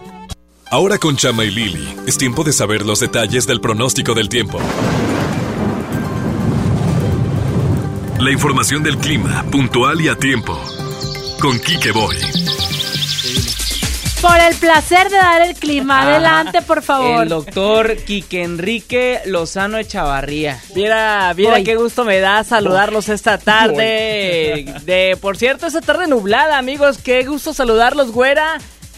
Ahora con Chama y Lili, es tiempo de saber los detalles del pronóstico del tiempo. La información del clima, puntual y a tiempo. Con Quique Boy. Por el placer de dar el clima, adelante, por favor. El doctor Quique Enrique Lozano Echavarría. Viera, viera Voy. qué gusto me da saludarlos esta tarde. De, por cierto, esta tarde nublada, amigos. Qué gusto saludarlos, güera.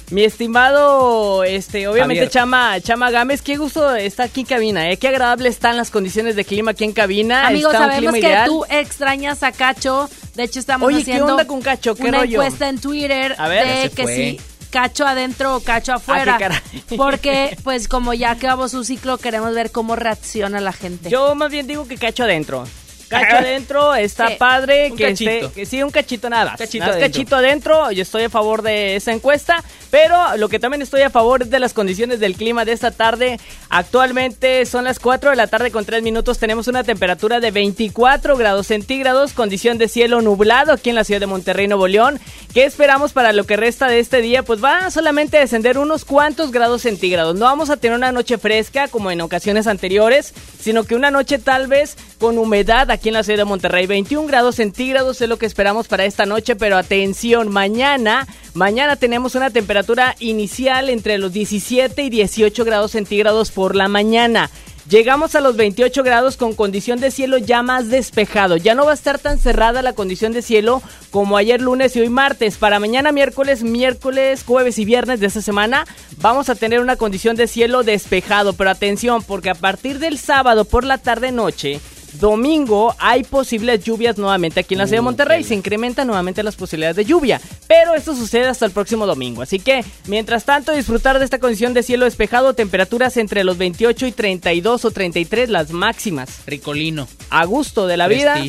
Mi estimado, este, obviamente Javier. Chama, Chama Gámez, qué gusto está aquí en cabina, ¿eh? Qué agradable están las condiciones de clima aquí en cabina. Amigos, está un sabemos clima que ideal. tú extrañas a Cacho. De hecho, estamos Oye, ¿qué haciendo onda con Cacho? ¿Qué una rollo? encuesta en Twitter A ver. de que fue. si Cacho adentro o Cacho afuera. Ah, qué caray. porque, pues, como ya acabó su ciclo, queremos ver cómo reacciona la gente. Yo más bien digo que cacho adentro. Cacho adentro, está Sí. padre. Un que cachito. esté- que sí, un cachito nada más. Cachito Nada más adentro. cachito adentro. Yo estoy a favor de esa encuesta. Pero lo que también estoy a favor es de las condiciones del clima de esta tarde. Actualmente son las 4 de la tarde con 3 minutos. Tenemos una temperatura de 24 grados centígrados. Condición de cielo nublado aquí en la ciudad de Monterrey, Nuevo León. ¿Qué esperamos para lo que resta de este día? Pues va solamente a descender unos cuantos grados centígrados. No vamos a tener una noche fresca como en ocasiones anteriores, sino que una noche tal vez con humedad aquí en la ciudad de Monterrey. 21 grados centígrados es lo que esperamos para esta noche, pero atención, mañana, mañana tenemos una temperatura inicial entre los 17 y 18 grados centígrados por la mañana. Llegamos a los 28 grados con condición de cielo ya más despejado. Ya no va a estar tan cerrada la condición de cielo como ayer lunes y hoy martes. Para mañana miércoles, miércoles, jueves y viernes de esta semana vamos a tener una condición de cielo despejado. Pero atención, porque a partir del sábado por la tarde noche domingo hay posibles lluvias nuevamente aquí en la ciudad de Monterrey. Se incrementan nuevamente las posibilidades de lluvia. Pero esto sucede hasta el próximo domingo. Así que, mientras tanto, disfrutar de esta condición de cielo despejado, temperaturas entre los 28 y 32 o 33, las máximas. Ricolino. A gusto de la vida.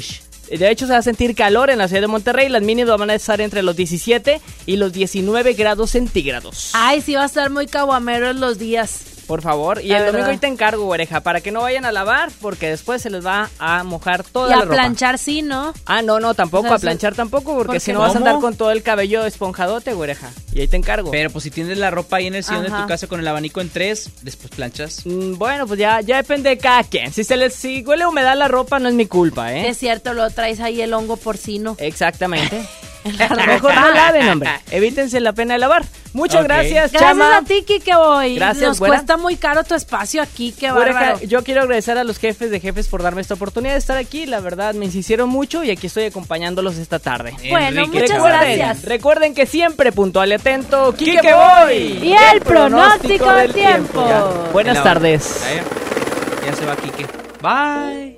De hecho, se va a sentir calor en la ciudad de Monterrey. Las mínimas van a estar entre los 17 y los 19 grados centígrados. Ay, sí va a estar muy caguameros los días. Por favor. Y La el verdad. domingo ahí te encargo, oreja, para que no vayan a lavar, porque después se les va a mojar toda Y a la ropa. planchar sí, ¿no? Ah, no, no, tampoco, O sea, a planchar tampoco, porque ¿por si no vas a andar con todo el cabello esponjadote, güereja. Y ahí te encargo. Pero pues si tienes la ropa ahí en el sillón de tu casa con el abanico en tres, después planchas. Mm, Bueno, pues ya, ya depende de cada quien. Si se les si huele a humedad la ropa, no es mi culpa, ¿eh? Es cierto, lo traes ahí el hongo porcino. Exactamente. Mejor no laven, hombre. Evítense la pena de lavar. Muchas gracias, Gracias Chama. a ti, Kike Boy. Gracias, Nos cuesta muy caro tu espacio aquí, qué bárbaro. yo quiero agradecer a los jefes de jefes por darme esta oportunidad de estar aquí. La verdad, me insistieron mucho y aquí estoy acompañándolos esta tarde. Bueno, Enrique muchas Recuerden- gracias. Recuerden que siempre puntual y atento, Kike, Quique Boy. Y el pronóstico del tiempo. Buenas tardes. Ya, ya se va Quique. Bye.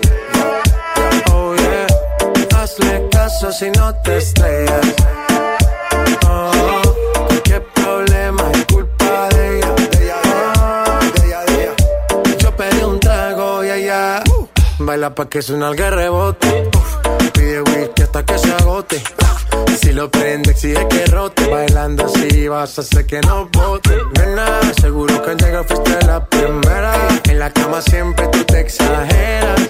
Caso si no te estrellas. Oh, qué problema es culpa de ella. De ella, de pedí un trago y ella baila pa' que suena el rebote. Pide whisky hasta que se agote. Si lo prende, exige que rote. Bailando así vas a hacer que no bote. Nena, seguro que al llegar fuiste la primera. En la cama siempre tú te exageras.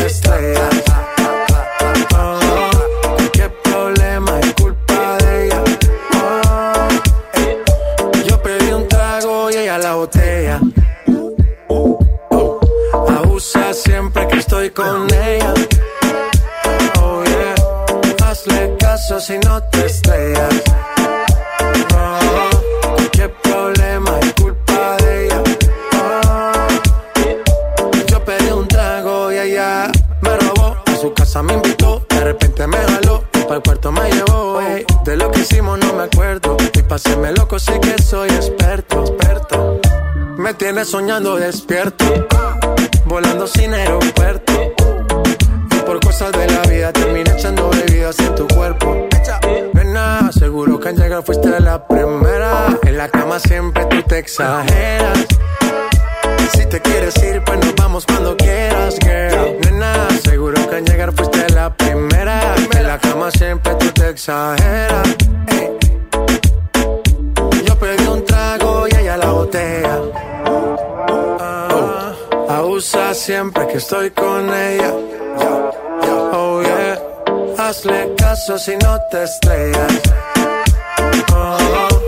hicimos no me acuerdo. Y pa' hacerme loco sé que soy experto, experto. Me tienes soñando despierto, volando sin aeropuerto. Y por cosas de la vida terminé echando bebidas en tu cuerpo. Nena, seguro que al llegar fuiste la primera. En la cama siempre tú te exageras. Si te quieres ir, pues nos vamos cuando quieras, girl. Nena, seguro que al llegar fuiste la primera. Cama siempre tú te exageras. Ey. Yo pedí un trago y ella la botella. Ah, abusa siempre que estoy con ella. Oh yeah, hazle caso si no te estrellas. Oh,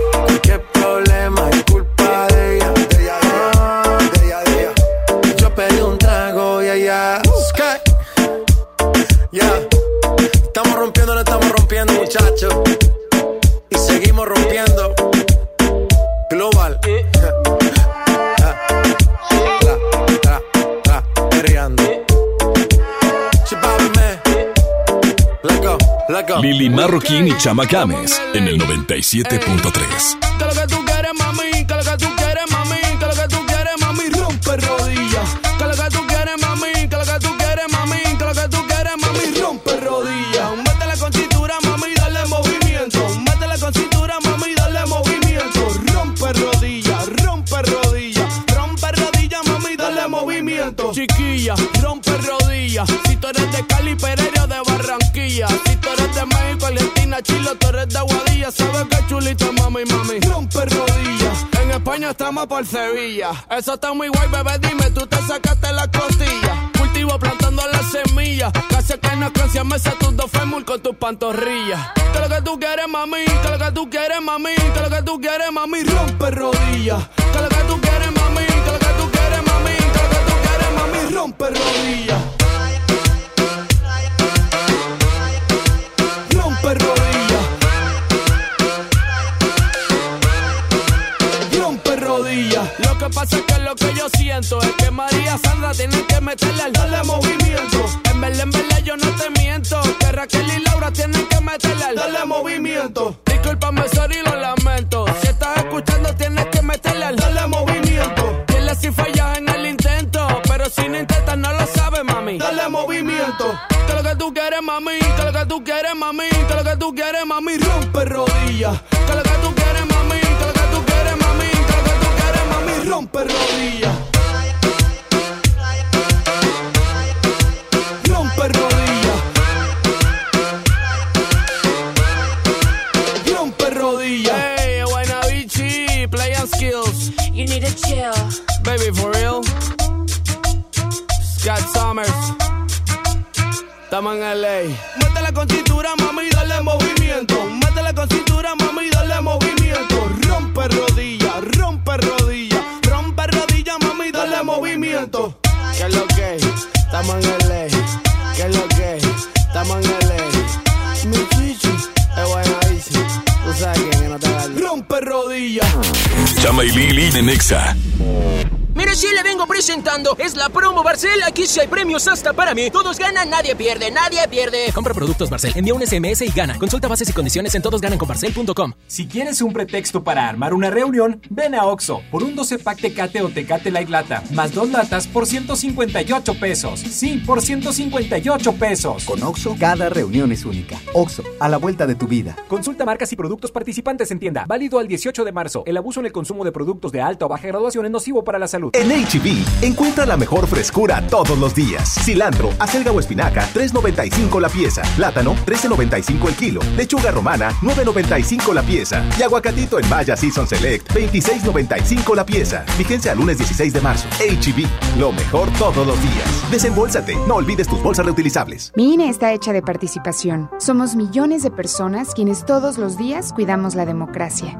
muchachos. Y seguimos rompiendo. Global. Go. Lili Marroquín y Chama Games en el 97.3. Chiquilla, rompe rodillas. Si tú eres de Cali, Pereira, de Barranquilla. Si tú eres de México, Argentina, Chile, tú eres de Aguadilla. Sabes que chulita, mami, mami. Rompe rodillas. En España estamos por Sevilla. Eso está muy guay, bebé. Dime, tú te sacaste la costilla. Cultivo plantando las semillas. Casi que no canción mesa tus dos fémur con tus pantorrillas. Que lo que tú quieres, mami. Que lo que tú quieres, mami. Que lo que tú quieres, mami. Rompe rodillas. Que lo que tú quieres, mami. Rompe rodillas. Rompe rodillas. Rompe rodillas. Lo que pasa es que lo que yo siento es que María Sandra tiene que meterle al darle movimiento. En verdad, en verdad yo no te miento. Que Raquel y Laura tienen que meterle al darle movimiento. Discúlpame, sorry, lo lamento. Si estás escuchando, tienes que meterle al darle movimiento. Dile si fallas en el intento. Pero si no intentas, no lo sabes, mami. Dale movimiento. Que lo que tú quieres, mami. Que lo que tú quieres, mami. Que lo que tú quieres, mami. Rompe rodillas. Que lo que tú quieres, mami. Que lo que tú quieres, mami. Que lo que tú quieres, mami. Rompe rodillas. Rompe rodillas. Rompe rodillas. Hey, Guaynabichi, play and skills. You need a chill. Estamos en LA. Métela con cintura, mami, dale movimiento. Métela con cintura, mami, dale movimiento. Rompe rodilla, rompe rodilla, rompe rodilla, mami, dale movimiento. ¿Qué es lo que? Estamos en LA. ¿Qué es lo que? Estamos en LA. Rompe rodilla. Chama y Lili de Nexa. Mire, si le vengo presentando, es la promo Barcel. Aquí sí hay premios hasta para mí. Todos ganan, nadie pierde, nadie pierde. Compra productos Barcel, envía un SMS y gana. Consulta bases y condiciones en todosgananconbarcel.com. Si quieres un pretexto para armar una reunión, ven a Oxo por un 12 pack Tecate o Tecate Light Lata, más dos latas por 158 pesos. Sí, por 158 pesos. Con Oxo, cada reunión es única. Oxo, a la vuelta de tu vida. Consulta marcas y productos participantes en tienda. Válido al 18 de marzo. El abuso en el consumo de productos de alta o baja graduación es nocivo para la salud. En HB, encuentra la mejor frescura todos los días. Cilantro, acelga o espinaca, 3.95 la pieza. Plátano, 13.95 el kilo. Lechuga romana, 9.95 la pieza. Y aguacatito en Maya Season Select, 26.95 la pieza. Vigencia al lunes 16 de marzo. HB, lo mejor todos los días. Desembolsate, no olvides tus bolsas reutilizables. Mi INE está hecha de participación. Somos millones de personas quienes todos los días cuidamos la democracia.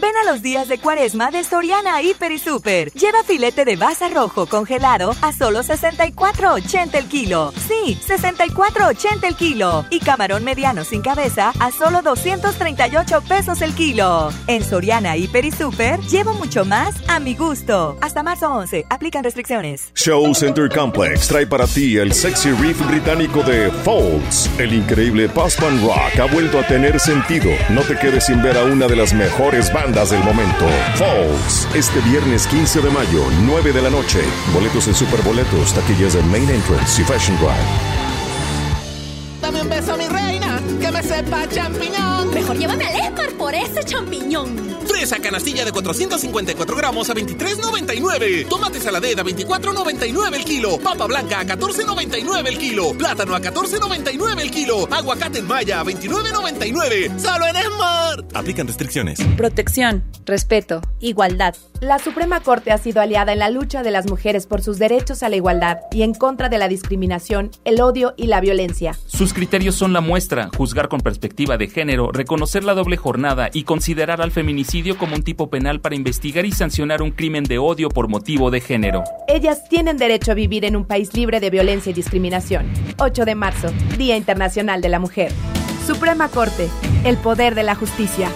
Ven a los días de cuaresma de Soriana Hiper y Super. Lleva filete de baza rojo congelado a solo 64.80 el kilo. Sí, 64.80 el kilo. Y camarón mediano sin cabeza a solo 238 pesos el kilo. En Soriana Hiper y Super llevo mucho más a mi gusto. Hasta marzo 11. Aplican restricciones. Show Center Complex trae para ti el sexy riff británico de Folds. El increíble post-punk rock ha vuelto a tener sentido. No te quedes sin ver a una de las mejores bandas del momento. Folds, este viernes 15 de mayo, 9 de la noche. Boletos en Superboletos, taquillas en Main Entrance y Fashion Drive. Dame un beso, mi reina, que me sepa champiñón. Mejor llévame al Esmar por ese champiñón. Fresa canastilla de 454 gramos a 23.99. Tomate saladera a 24.99 el kilo. Papa blanca a 14.99 el kilo. Plátano a 14.99 el kilo. Aguacate en maya a 29.99. Solo en Smart. Aplican restricciones. Protección, respeto, igualdad. La Suprema Corte ha sido aliada en la lucha de las mujeres por sus derechos a la igualdad y en contra de la discriminación, el odio y la violencia. Sus criterios son la muestra, juzgar con perspectiva de género, reconocer la doble jornada y considerar al feminicidio como un tipo penal para investigar y sancionar un crimen de odio por motivo de género. Ellas tienen derecho a vivir en un país libre de violencia y discriminación. 8 de marzo, Día Internacional de la Mujer. Suprema Corte, el poder de la justicia.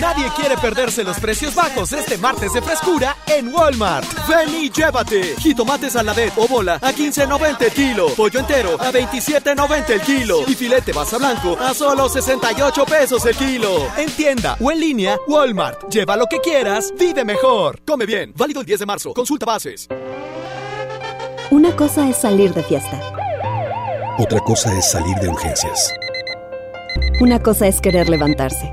Nadie quiere perderse los precios bajos este martes de frescura en Walmart. Ven y llévate. Jitomates a la vez o bola a 15.90 el kilo. Pollo entero a 27.90 el kilo. Y filete basa blanco a solo 68 pesos el kilo. En tienda o en línea, Walmart. Lleva lo que quieras, vive mejor. Come bien. Válido el 10 de marzo. Consulta bases. Una cosa es salir de fiesta. Otra cosa es salir de urgencias. Una cosa es querer levantarse.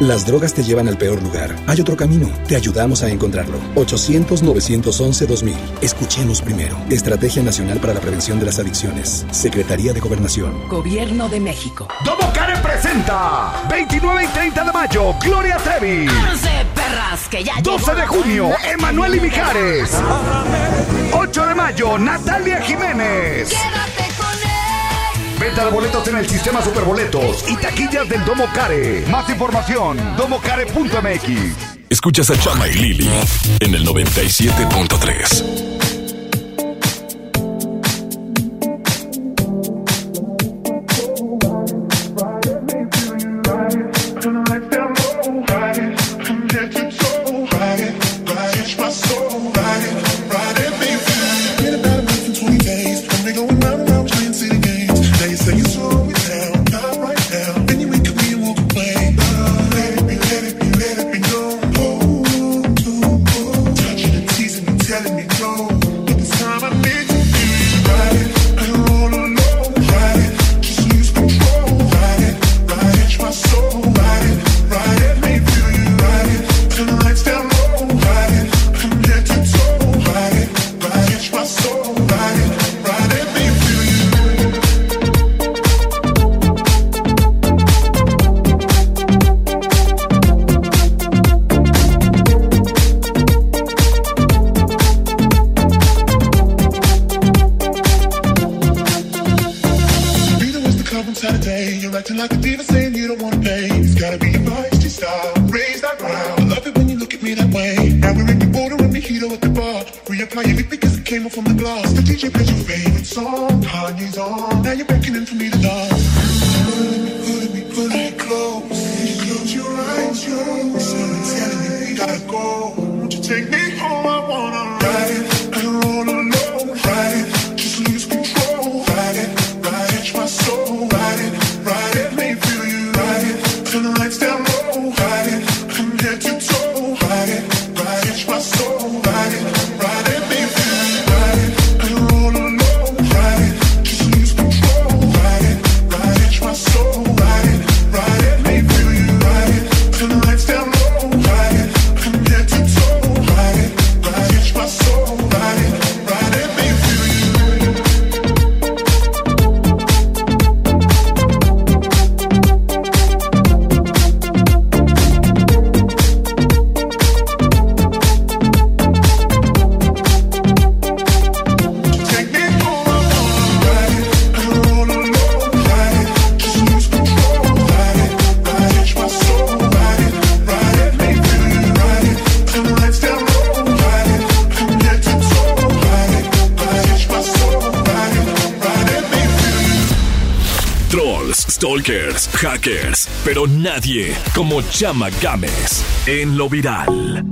Las drogas te llevan al peor lugar. Hay otro camino. Te ayudamos a encontrarlo. 800-911-2000. Escuchemos primero. Estrategia Nacional para la Prevención de las Adicciones. Secretaría de Gobernación. Gobierno de México. Domo Care presenta 29 y 30 de mayo Gloria Trevi. perras que ya 12 de junio Emanuel y Mijares. 8 de mayo Natalia Jiménez. Quédate. Venta de boletos en el sistema Superboletos y taquillas del Domo Care. Más información, domocare.mx. Escuchas a Chama y Lili en el 97.3. beckoning for me to dance. Pulling me, pulling me, close. Close your eyes, yo. Someone's telling me we gotta go. Won't you take me hackers, pero nadie como Chama Games en lo viral.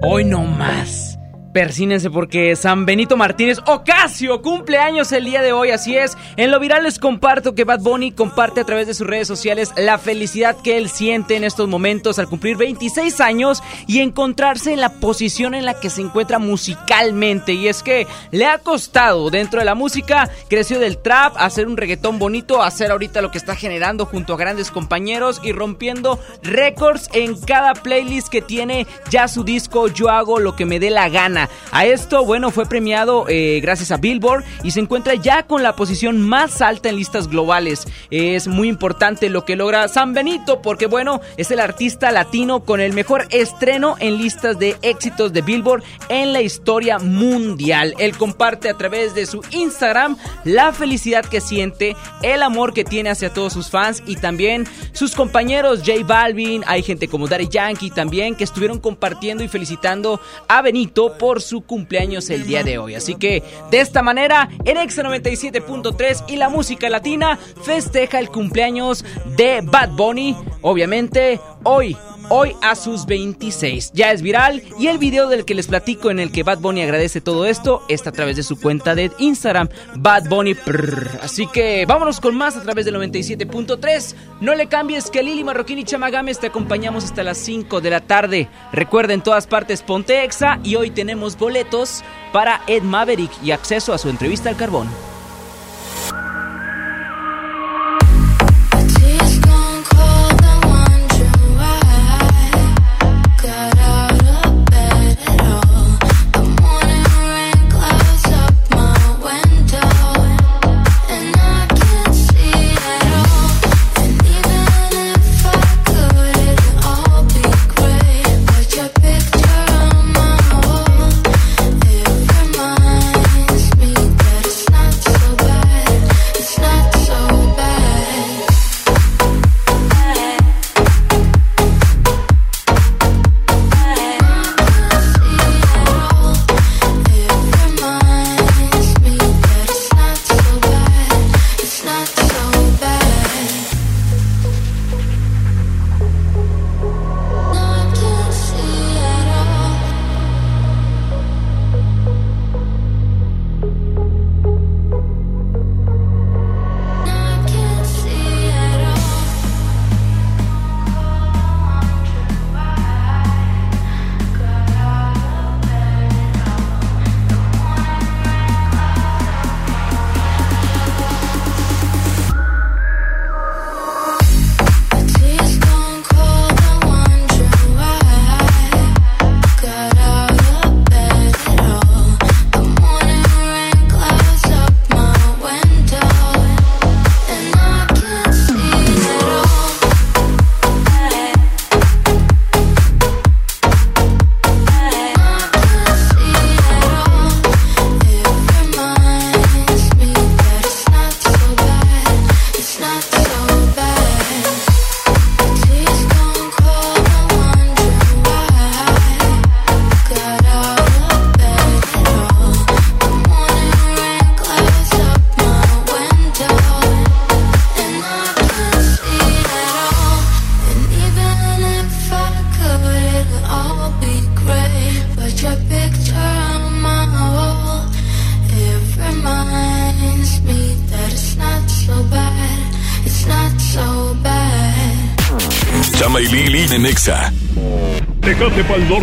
Hoy no más. Persínense porque San Benito Martínez Ocasio cumple años el día de hoy, así es. En lo viral les comparto que Bad Bunny comparte a través de sus redes sociales la felicidad que él siente en estos momentos al cumplir 26 años y encontrarse en la posición en la que se encuentra musicalmente. Y es que le ha costado dentro de la música, creció del trap, hacer un reggaetón bonito, hacer ahorita lo que está generando junto a grandes compañeros y rompiendo récords en cada playlist que tiene ya su disco Yo hago lo que me dé la gana. A esto, bueno, fue premiado eh, gracias a Billboard y se encuentra ya con la posición más alta en listas globales. Es muy importante lo que logra San Benito porque, bueno, es el artista latino con el mejor estreno en listas de éxitos de Billboard en la historia mundial. Él comparte a través de su Instagram la felicidad que siente, el amor que tiene hacia todos sus fans y también sus compañeros J Balvin, hay gente como Daddy Yankee también que estuvieron compartiendo y felicitando a Benito por su cumpleaños el día de hoy. Así que de esta manera, en Exa 97.3 y la música latina festeja el cumpleaños de Bad Bunny. Obviamente, hoy hoy a sus 26. Ya es viral y el video del que les platico en el que Bad Bunny agradece todo esto está a través de su cuenta de Instagram, Bad Bunny. Prrr. Así que vámonos con más a través del 97.3. No le cambies que Lili Marroquín y Chamagames te acompañamos hasta las 5 de la tarde. Recuerda en todas partes Ponte Exa y hoy tenemos boletos para Ed Maverick y acceso a su entrevista al carbón.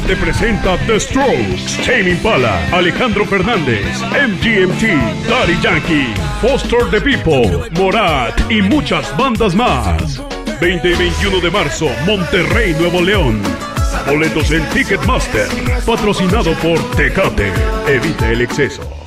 Norte presenta The Strokes, Tame Impala, Alejandro Fernández, MGMT, Daddy Yankee, Foster the People, Morat y muchas bandas más. 20 y 21 de marzo, Monterrey, Nuevo León. Boletos en Ticketmaster, patrocinado por Tecate. Evita el exceso.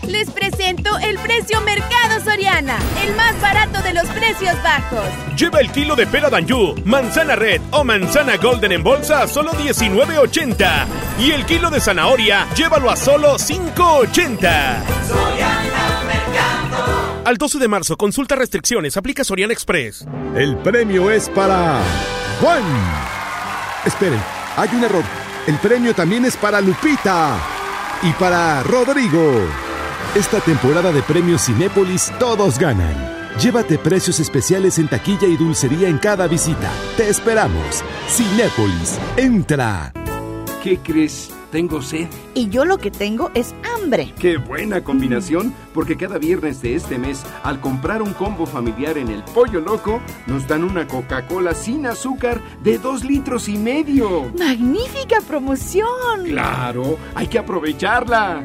El precio Mercado Soriana, el más barato de los precios bajos. Lleva el kilo de pera Danjú, manzana red o manzana golden en bolsa a solo 19.80. Y el kilo de zanahoria, llévalo a solo 5.80. Al 12 de marzo, consulta restricciones, aplica Soriana Express. El premio es para Juan. Esperen, hay un error. El premio también es para Lupita y para Rodrigo. Esta temporada de premios Cinépolis todos ganan. Llévate precios especiales en taquilla y dulcería en cada visita. Te esperamos. Cinépolis, entra. ¿Qué crees? Tengo sed. Y yo lo que tengo es hambre. Qué buena combinación, porque cada viernes de este mes, al comprar un combo familiar en el Pollo Loco, nos dan una Coca-Cola sin azúcar de dos litros y medio. ¡Magnífica promoción! Claro, hay que aprovecharla.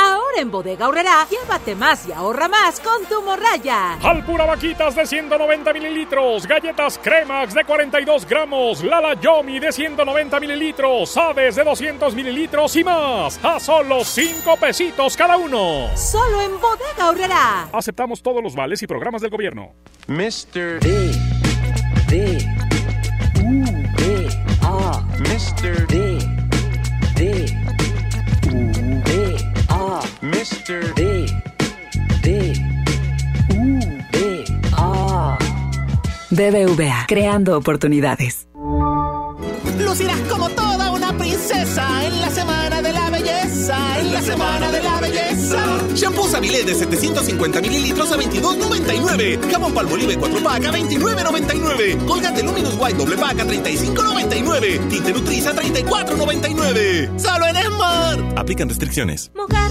Ahora en Bodega Aurrera, llévate más y ahorra más con tu morraya. Alpura Vaquitas de 190 mililitros, galletas Cremax de 42 gramos, Lala Yomi de 190 mililitros, Aves de 200 mililitros y más. A solo 5 pesitos cada uno. Solo en Bodega Aurrera. Aceptamos todos los vales y programas del gobierno. Mr. D. D. U. D. A. Mr. D. D. Mr. D. D. U. D. A. BBVA, creando oportunidades. Lucirás como toda una princesa en la semana de la belleza, en la semana de la belleza. Shampoo Sabilé de 750 mililitros a 22.99. Jabón Palmolive 4 pack a 29.99. Colgate Luminous White doble pack a 35.99. Tinte Nutriz a 34.99. Solo en Smart. Aplican restricciones. Mojar,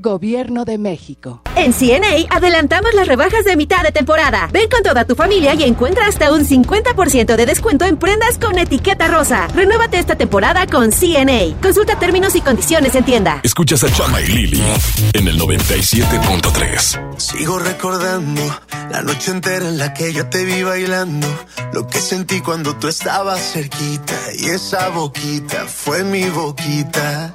Gobierno de México. En CNA adelantamos las rebajas de mitad de temporada. Ven con toda tu familia y encuentra hasta un 50% de descuento en prendas con etiqueta rosa. Renuévate esta temporada con CNA. Consulta términos y condiciones en tienda. Escuchas a Chama y Lili en el 97.3. Sigo recordando la noche entera en la que yo te vi bailando. Lo que sentí cuando tú estabas cerquita. Y esa boquita fue mi boquita.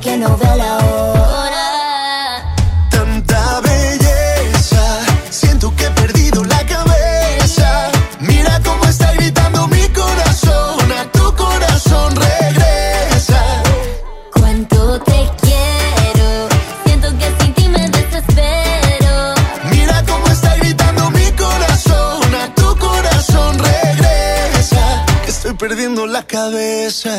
que no veo la hora. Tanta belleza, siento que he perdido la cabeza. Mira cómo está gritando mi corazón, a tu corazón regresa. Cuánto te quiero. Siento que sin ti me desespero. Mira cómo está gritando mi corazón, a tu corazón regresa. Que estoy perdiendo la cabeza.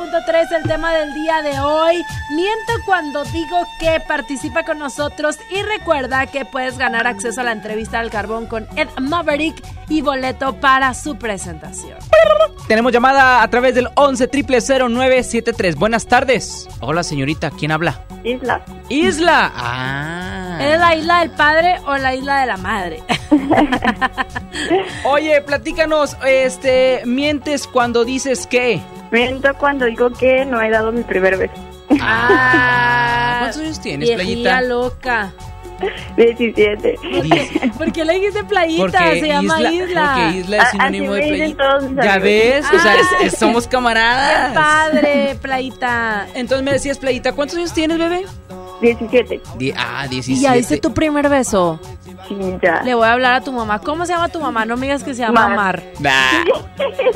97.3, el tema del día de hoy. Miento cuando digo que participa con nosotros y recuerda que puedes ganar acceso a la entrevista al carbón con Ed Maverick y boleto para su presentación. Tenemos llamada a través del 11 0973. Buenas tardes. Hola, señorita. ¿Quién habla? Isla. Isla. Ah. ¿Es la isla del padre o la isla de la madre? Oye, platícanos, este, mientes cuando dices que. Miento cuando digo que no he dado mi primer beso. Ah, ¿Cuántos años tienes, playita? loca. 17. ¿Por qué le dijiste playita? Porque Se llama isla- isla. porque isla es Ah, sinónimo así de playita. Ya ves, o sea, es- Ah. es- somos camaradas. Qué padre, playita. Entonces me decías, playita, ¿cuántos años tienes, bebé? 17. Di- ah, ¿Y 17. ya hice tu primer beso? Le voy a hablar a tu mamá. ¿Cómo se llama tu mamá? No me digas que se llama Mar. Mar. Nah.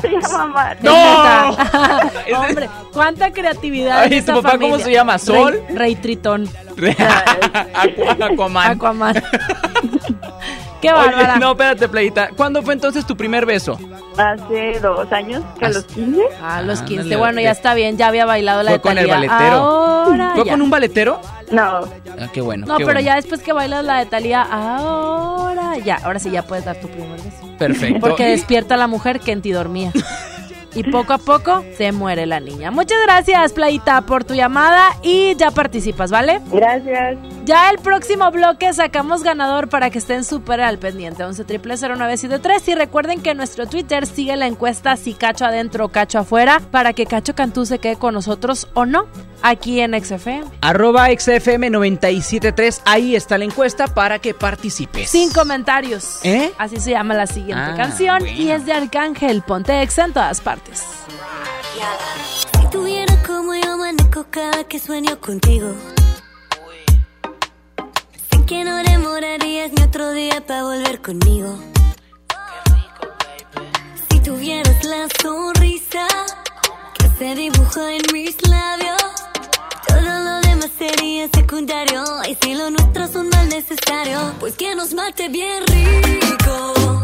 Se llama Mar. ¡No! Hombre, cuánta creatividad. Ay, en ¿tu esta papá cómo familia. se llama? ¿Sol? Rey, Rey Tritón. Aqu- Aquaman. Aquaman. Qué Oye, bárbara. no, espérate, playita. ¿Cuándo fue entonces tu primer beso? Hace dos años, que a los 15. A los 15. Ándale, bueno, ya está bien. Ya había bailado la Fue de con el baletero. Ahora ¿Fue ya. con un baletero? No. Ah, qué bueno. No, qué pero bueno. ya después que bailas la de Talía, ahora ya, ahora sí ya puedes dar tu primer beso. Perfecto. Porque despierta a la mujer que en ti dormía. Y poco a poco se muere la niña. Muchas gracias, Playita, por tu llamada y ya participas, ¿vale? Gracias. Ya el próximo bloque sacamos ganador para que estén súper al pendiente. 11 0973 Y recuerden que en nuestro Twitter sigue la encuesta si Cacho adentro o Cacho afuera para que Cacho Cantú se quede con nosotros o no aquí en XFM. Arroba XFM 973. Ahí está la encuesta para que participes. Sin comentarios. ¿Eh? Así se llama la siguiente Ah, canción y es de Arcángel. Ponte ex en todas partes. Si tuviera como yo amanezco cada que sueño contigo. Que no demorarías ni otro día para volver conmigo. Si tuvieras la sonrisa que se dibuja en mis labios, todo lo demás sería secundario. Y si lo nuestro es un mal necesario, pues que nos mate bien rico,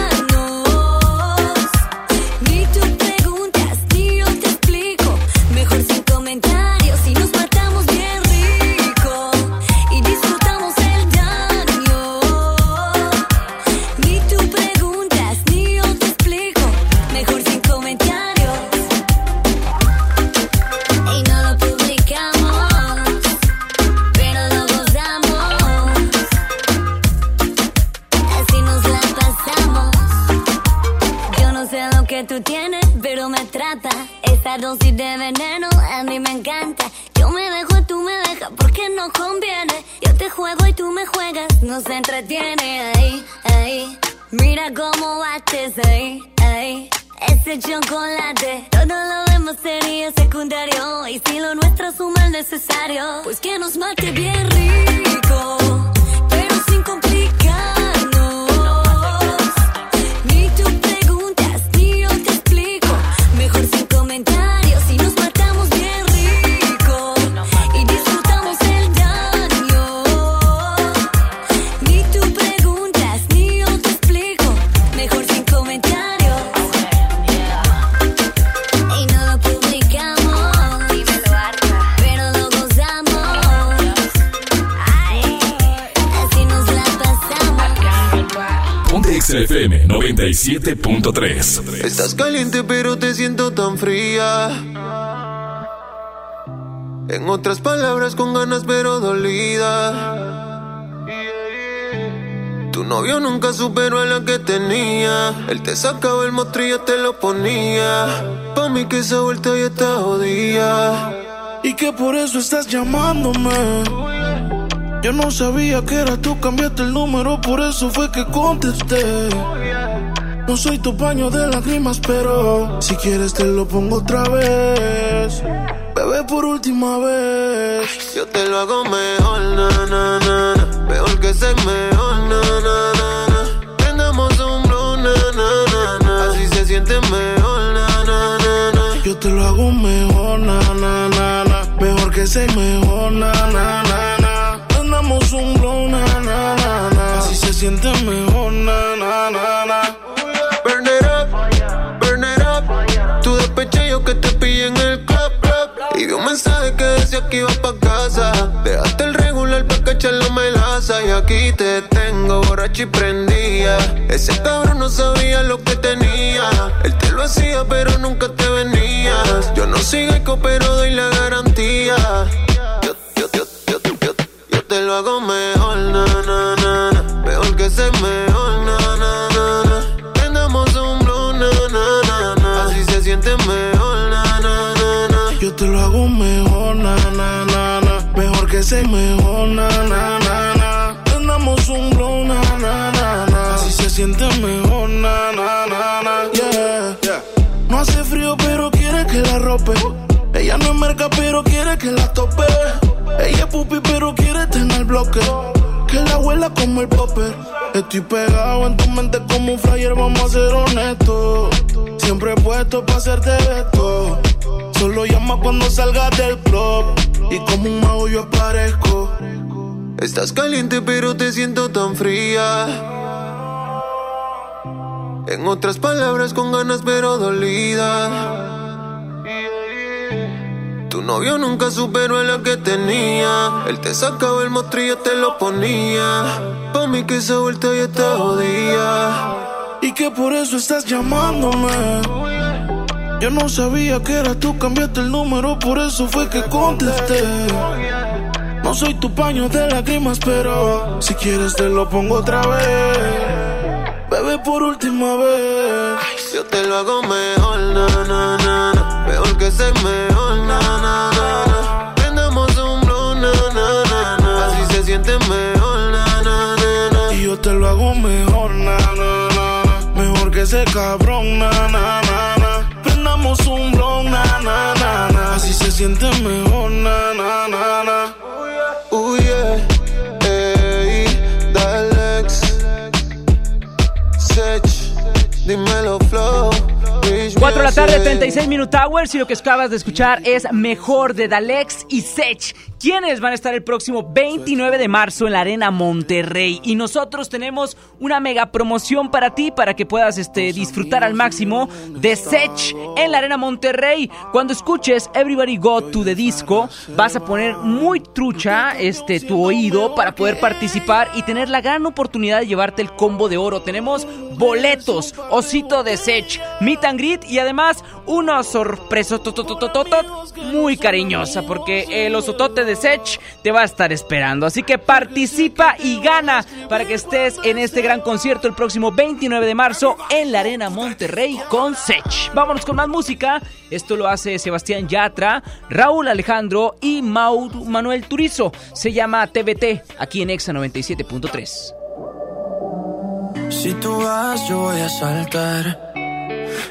Nos entretiene ahí, ahí. Mira cómo bates ahí, ahí. Ese chocolate, todo lo demás sería secundario. Y si lo nuestro es un mal necesario, pues que nos mate bien XFM 97.3. Estás caliente pero te siento tan fría. En otras palabras con ganas pero dolida. Tu novio nunca superó a la que tenía. Él te sacaba el mostrillo, te lo ponía. Pa' mí que esa vuelta ya está jodida. Y que por eso estás llamándome. Yo no sabía que era tú, cambiaste el número, por eso fue que contesté. No soy tu paño de lágrimas, pero si quieres te lo pongo otra vez. Bebé, por última vez. Yo te lo hago mejor, na, na, na, na. Mejor que ser mejor, na, na, na, na. Prendamos un blow, na, na, na, na. Así se siente mejor, na, na, na, na. Yo te lo hago mejor, na, na, na, na. Mejor que ser mejor, na, na, na. Na. Así se siente mejor, na, na, na, na. Burn it up, burn it up. Tu despeche yo que te pillé en el club, club. Y vi un mensaje que decía que iba pa' casa. Dejaste el regular pa' cachar la melaza. Y aquí te tengo borracho y prendía. Ese cabrón no sabía lo que tenía. Él te lo hacía, pero nunca te venías. Yo no sigo eco, pero doy la garantía. Yo, yo, yo, yo, yo, yo te lo hago mejor, na, na, na, que ser mejor, na, na, na, na. Prendamos un blow, na, na, na, na. Así se siente mejor, na, na, na, na. Yo te lo hago mejor, na, na, na, na. Mejor que ser mejor, na, na, na, na. Prendamos un blow, na, na, na, na. Así se siente mejor, na, na, na, na. Yeah. No hace frío, pero quiere que la rope. Ella no es merca, pero quiere que la tope. Ella es pupi, pero quiere tener bloque. Que la abuela como el popper. Estoy pegado en tu mente como un flyer, vamos a ser honestos. Siempre puesto para hacerte esto. Solo llama cuando salgas del club. Y como un mago yo aparezco. Estás caliente pero te siento tan fría. En otras palabras con ganas pero dolida. Tu novio nunca superó a la que tenía. Él te sacaba el mostrillo, te lo ponía. Pa' mí que esa vuelta ya está jodida. Y que por eso estás llamándome. Yo no sabía que era tú, cambiaste el número, por eso fue que contesté. No soy tu paño de lágrimas, pero si quieres te lo pongo otra vez. Bebé, por última vez. Yo te lo hago mejor, na, na, na, na. Mejor que ser Prendamos un blow, na. Así se siente mejor, na. Y yo te lo hago mejor, na. Mejor que ese cabrón, na. Prendamos un na. Así se siente mejor, 4 de la tarde, Music. 36 Minute Hours y lo que acabas de escuchar es Mejor de Dalex y Sech. ¿Quiénes van a estar el próximo 29 de marzo en la Arena Monterrey? Y nosotros tenemos una mega promoción para ti para que puedas este, disfrutar al máximo de Sech en la Arena Monterrey. Cuando escuches Everybody Go to the Disco, vas a poner muy trucha este, tu oído para poder participar y tener la gran oportunidad de llevarte el combo de oro. Tenemos boletos, osito de Sech, meet and greet y además una sorpresa muy cariñosa porque el osotote de Sech te va a estar esperando. Así que participa y gana para que estés en este gran concierto el próximo 29 de marzo en la Arena Monterrey con Sech. Vámonos con más música. Esto lo hace Sebastián Yatra, Raúl Alejandro y Mauro Manuel Turizo. Se llama TBT aquí en Exa 97.3. Si tú vas, yo voy a saltar.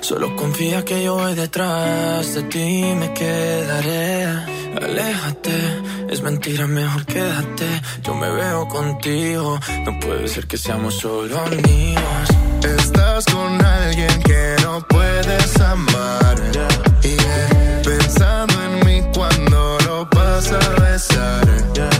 Solo confía que yo voy detrás de ti, me quedaré. Aléjate, es mentira, mejor quédate. Yo me veo contigo, no puede ser que seamos solo amigos. Estás con alguien que no puedes amar. Yeah. Pensando en mí cuando lo vas a besar.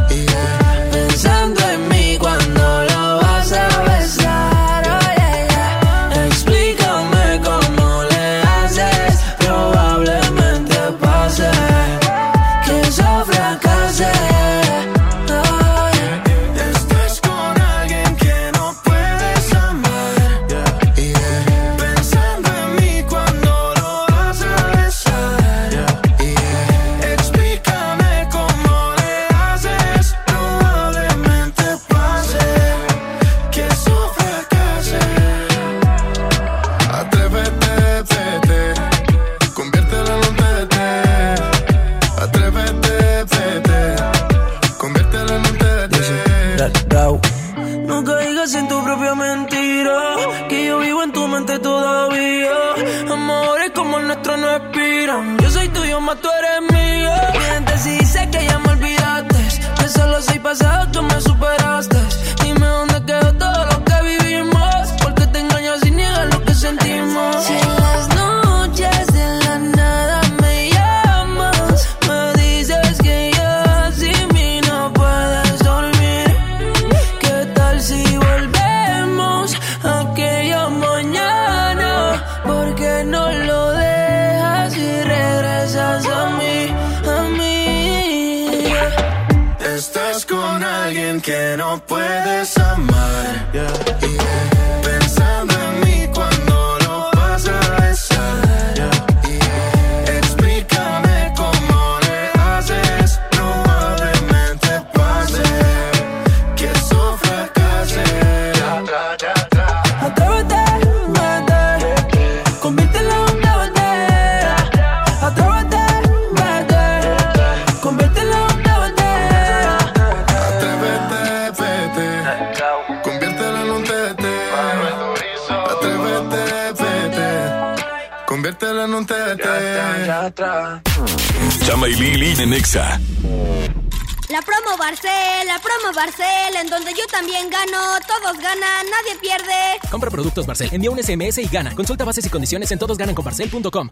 Chama y Lili en Nexa. La promo Barcel, la promo Barcel, en donde yo también gano, todos ganan, nadie pierde. Compra productos Barcel, envía un SMS y gana. Consulta bases y condiciones en todosgananconbarcel.com.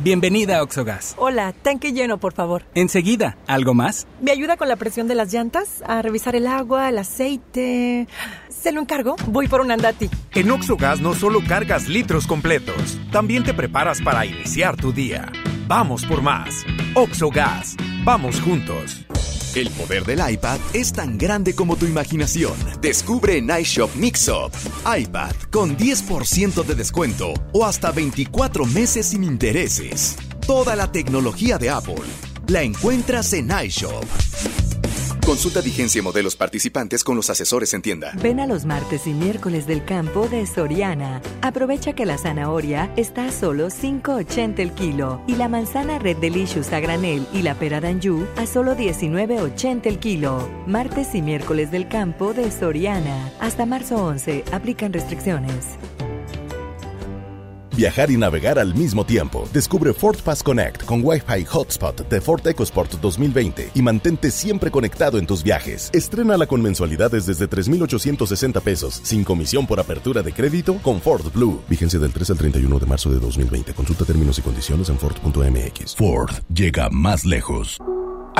Bienvenida a Oxogas. Hola, tanque lleno, por favor. Enseguida, ¿algo más? ¿Me ayuda con la presión de las llantas? A revisar el agua, el aceite. ¿Se lo encargo? Voy por un andati. En Oxogas no solo cargas litros completos, también te preparas para iniciar tu día. Vamos por más. Oxogas. Vamos juntos. El poder del iPad es tan grande como tu imaginación. Descubre en iShop Mixup. iPad con 10% de descuento o hasta 24 meses sin intereses. Toda la tecnología de Apple la encuentras en iShop. Consulta vigencia y modelos participantes con los asesores en tienda. Ven a los martes y miércoles del campo de Soriana. Aprovecha que la zanahoria está a solo 5.80 el kilo y la manzana Red Delicious a granel y la pera Danju a solo 19.80 el kilo. Martes y miércoles del campo de Soriana. Hasta marzo 11. Aplican restricciones. Viajar y navegar al mismo tiempo. Descubre Ford Pass Connect con Wi-Fi Hotspot de Ford EcoSport 2020 y mantente siempre conectado en tus viajes. Estrénala con mensualidades desde 3,860 pesos, sin comisión por apertura de crédito con Ford Blue. Vigencia del 3 al 31 de marzo de 2020. Consulta términos y condiciones en Ford.mx. Ford llega más lejos.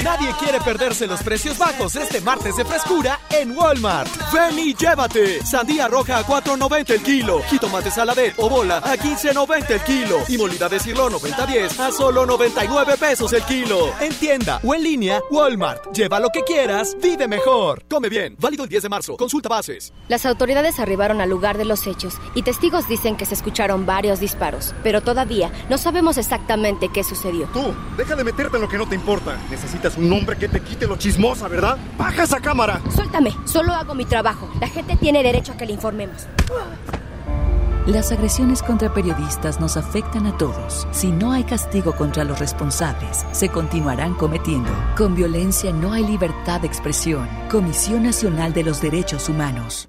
Nadie quiere perderse los precios bajos este martes de frescura en Walmart. Ven y llévate. Sandía roja a 4.90 el kilo. Jitomate saladet o bola a 15.90 el kilo. Y molida de cirlo 90-10 a solo 99 pesos el kilo. En tienda o en línea, Walmart. Lleva lo que quieras, vive mejor. Come bien. Válido el 10 de marzo. Consulta bases. Las autoridades arribaron al lugar de los hechos y testigos dicen que se escucharon varios disparos, pero todavía no sabemos exactamente qué sucedió. Tú, deja de meterte en lo que no te importa. Necesitas un hombre que te quite lo chismosa, ¿verdad? ¡Baja esa cámara! Suéltame, solo hago mi trabajo. La gente tiene derecho a que le informemos. Las agresiones contra periodistas nos afectan a todos. Si no hay castigo contra los responsables, se continuarán cometiendo. Con violencia no hay libertad de expresión. Comisión Nacional de los Derechos Humanos.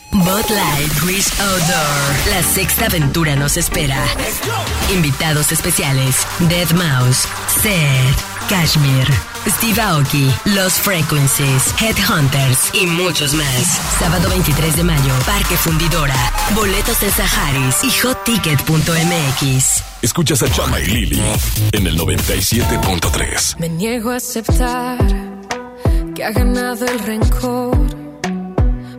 Bot Light Wish Outdoor. La sexta aventura nos espera. Invitados especiales: Dead Mouse, Seth, Kashmir, Steve Aoki, Los Frequencies, Headhunters y muchos más. Sábado 23 de mayo, Parque Fundidora. Boletos en Saharis y hotticket.mx. Escuchas a Chama y Lili en el 97.3. Me niego a aceptar que ha ganado el rencor.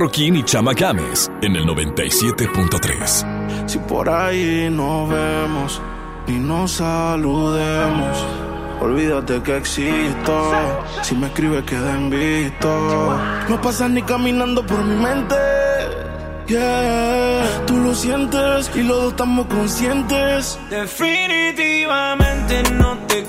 Marroquín y Chama Games en el 97.3. Si por ahí nos vemos y nos saludemos, olvídate que existo. Si me escribes queda en visto. No pasas ni caminando por mi mente. Yeah, tú lo sientes y los dos estamos conscientes. Definitivamente no te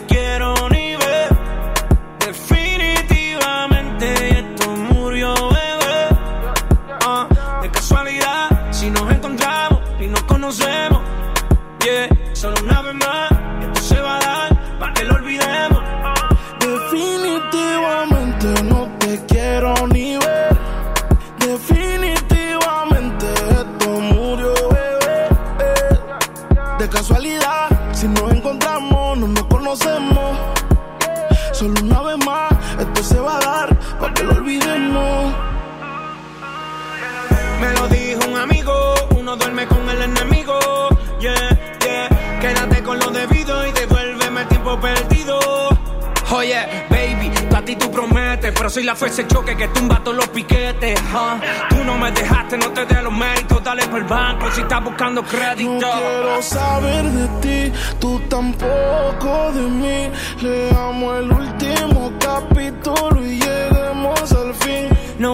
crédito. No quiero saber de ti, tú tampoco de mí. Leamos el último capítulo y lleguemos al fin. No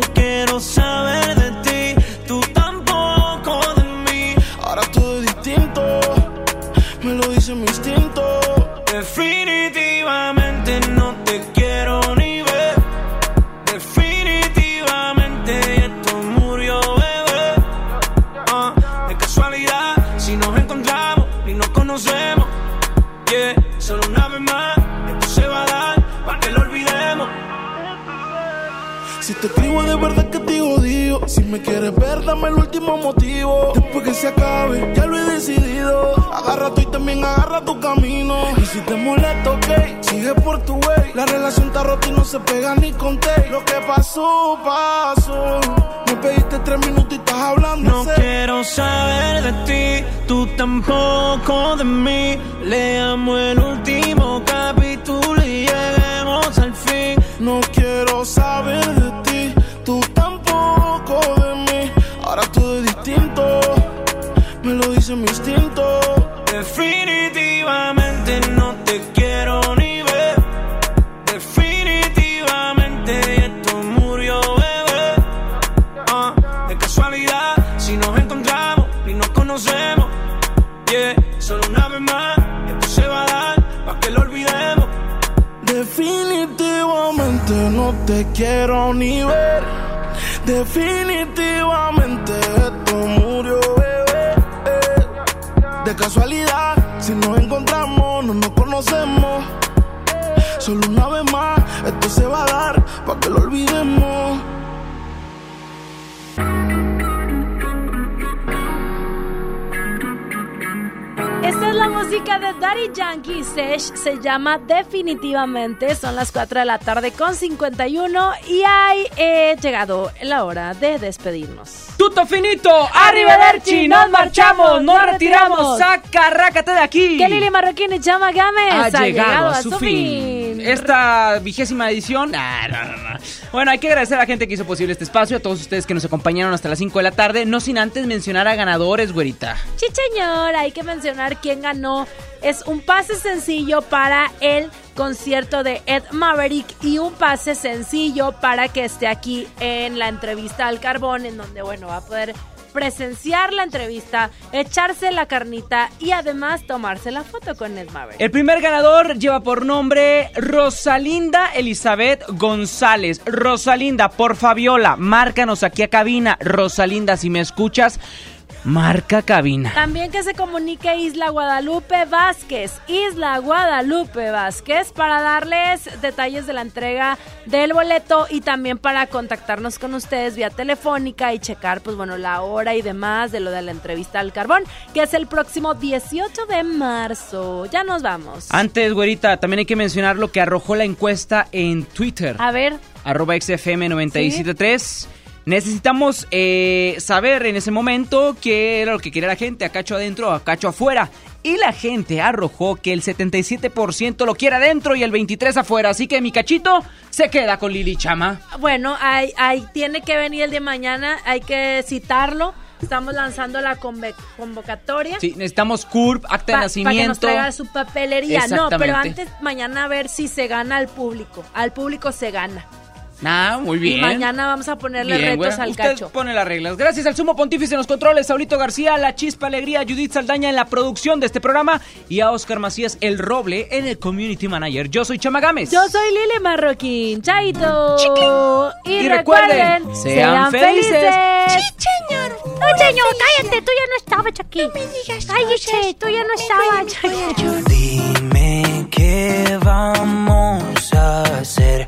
tampoco de mí. Leamos el Definitivamente, son las 4 de la tarde con 51 y hay eh, llegado la hora de despedirnos. Tutto finito, arrivederci, nos marchamos, nos retiramos, saca, rácate de aquí. Que Lili Marroquín y Chama Gámez ha llegado a su fin. Esta vigésima edición. No, no, no. Bueno, hay que agradecer a la gente que hizo posible este espacio, a todos ustedes que nos acompañaron hasta las 5 de la tarde, no sin antes mencionar a ganadores, güerita. Sí, señor, hay que mencionar quién ganó. Es un pase sencillo para el concierto de Ed Maverick y un pase sencillo para que esté aquí en la entrevista al carbón, en donde, bueno, va a poder presenciar la entrevista, echarse la carnita y además tomarse la foto con Ed Maverick. El primer ganador lleva por nombre Rosalinda Elizabeth González. Rosalinda, por Fabiola, márcanos aquí a cabina. Rosalinda, si me escuchas, marca cabina. También que se comunique Isla Guadalupe Vázquez, Isla Guadalupe Vázquez, para darles detalles de la entrega del boleto y también para contactarnos con ustedes vía telefónica y checar, pues bueno, la hora y demás de lo de la entrevista al carbón, que es el próximo 18 de marzo. Ya nos vamos. Antes, güerita, también hay que mencionar lo que arrojó la encuesta en Twitter. A ver. Arroba XFM973. Necesitamos eh, saber en ese momento qué era lo que quería la gente, a cacho adentro o a cacho afuera. Y la gente arrojó que el 77% lo quiere adentro y el 23% afuera. Así que mi cachito se queda con Lili Chama. Bueno, ahí, ahí tiene que venir el de mañana, hay que citarlo Estamos lanzando la convocatoria. Sí, necesitamos CURP, acta de Pa- Para que nos nacimiento. traiga su papelería. No, pero antes mañana a ver si se gana al público. Al público se gana. Ah, muy bien. Y mañana vamos a ponerle Bien, retos güera. al Usted cacho. pone las reglas. Gracias al sumo pontífice en los controles, Saulito García, La Chispa Alegría, Judith Saldaña en la producción de este programa y a Oscar Macías El Roble en el Community Manager. Yo soy Chama Gámez. Yo soy Lili Marroquín. Chaito. Y, Y recuerden, recuerden, sean sean felices. felices. señor. No, señor, cállate, tú ya no estabas aquí. No me digas Cállate, tú ya no estabas aquí. Dime qué vamos a hacer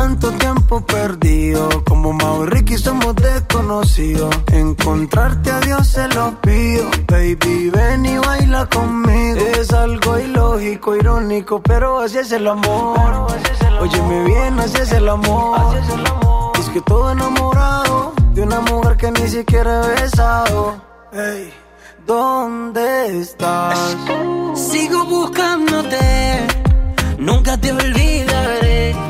Tanto tiempo perdido, como Mau y somos desconocidos. Encontrarte a Dios se lo pido, baby, ven y baila conmigo. Es algo ilógico, irónico, pero así es el amor. Óyeme bien, así es el amor. Es que todo enamorado de una mujer que ni siquiera he besado. Ey, ¿dónde estás? Sigo buscándote, nunca te olvidaré.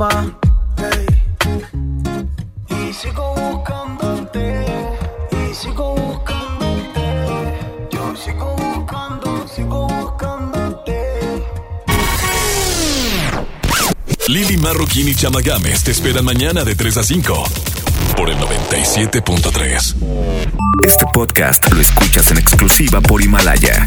Mostima. Ey. Y sigo buscándote, y sigo buscándote. Yo sigo buscando, sigo buscándote. Lili Marroquín y Chama Games te esperan mañana de 3 a 5 por el 97.3. Este podcast lo escuchas en exclusiva por Himalaya.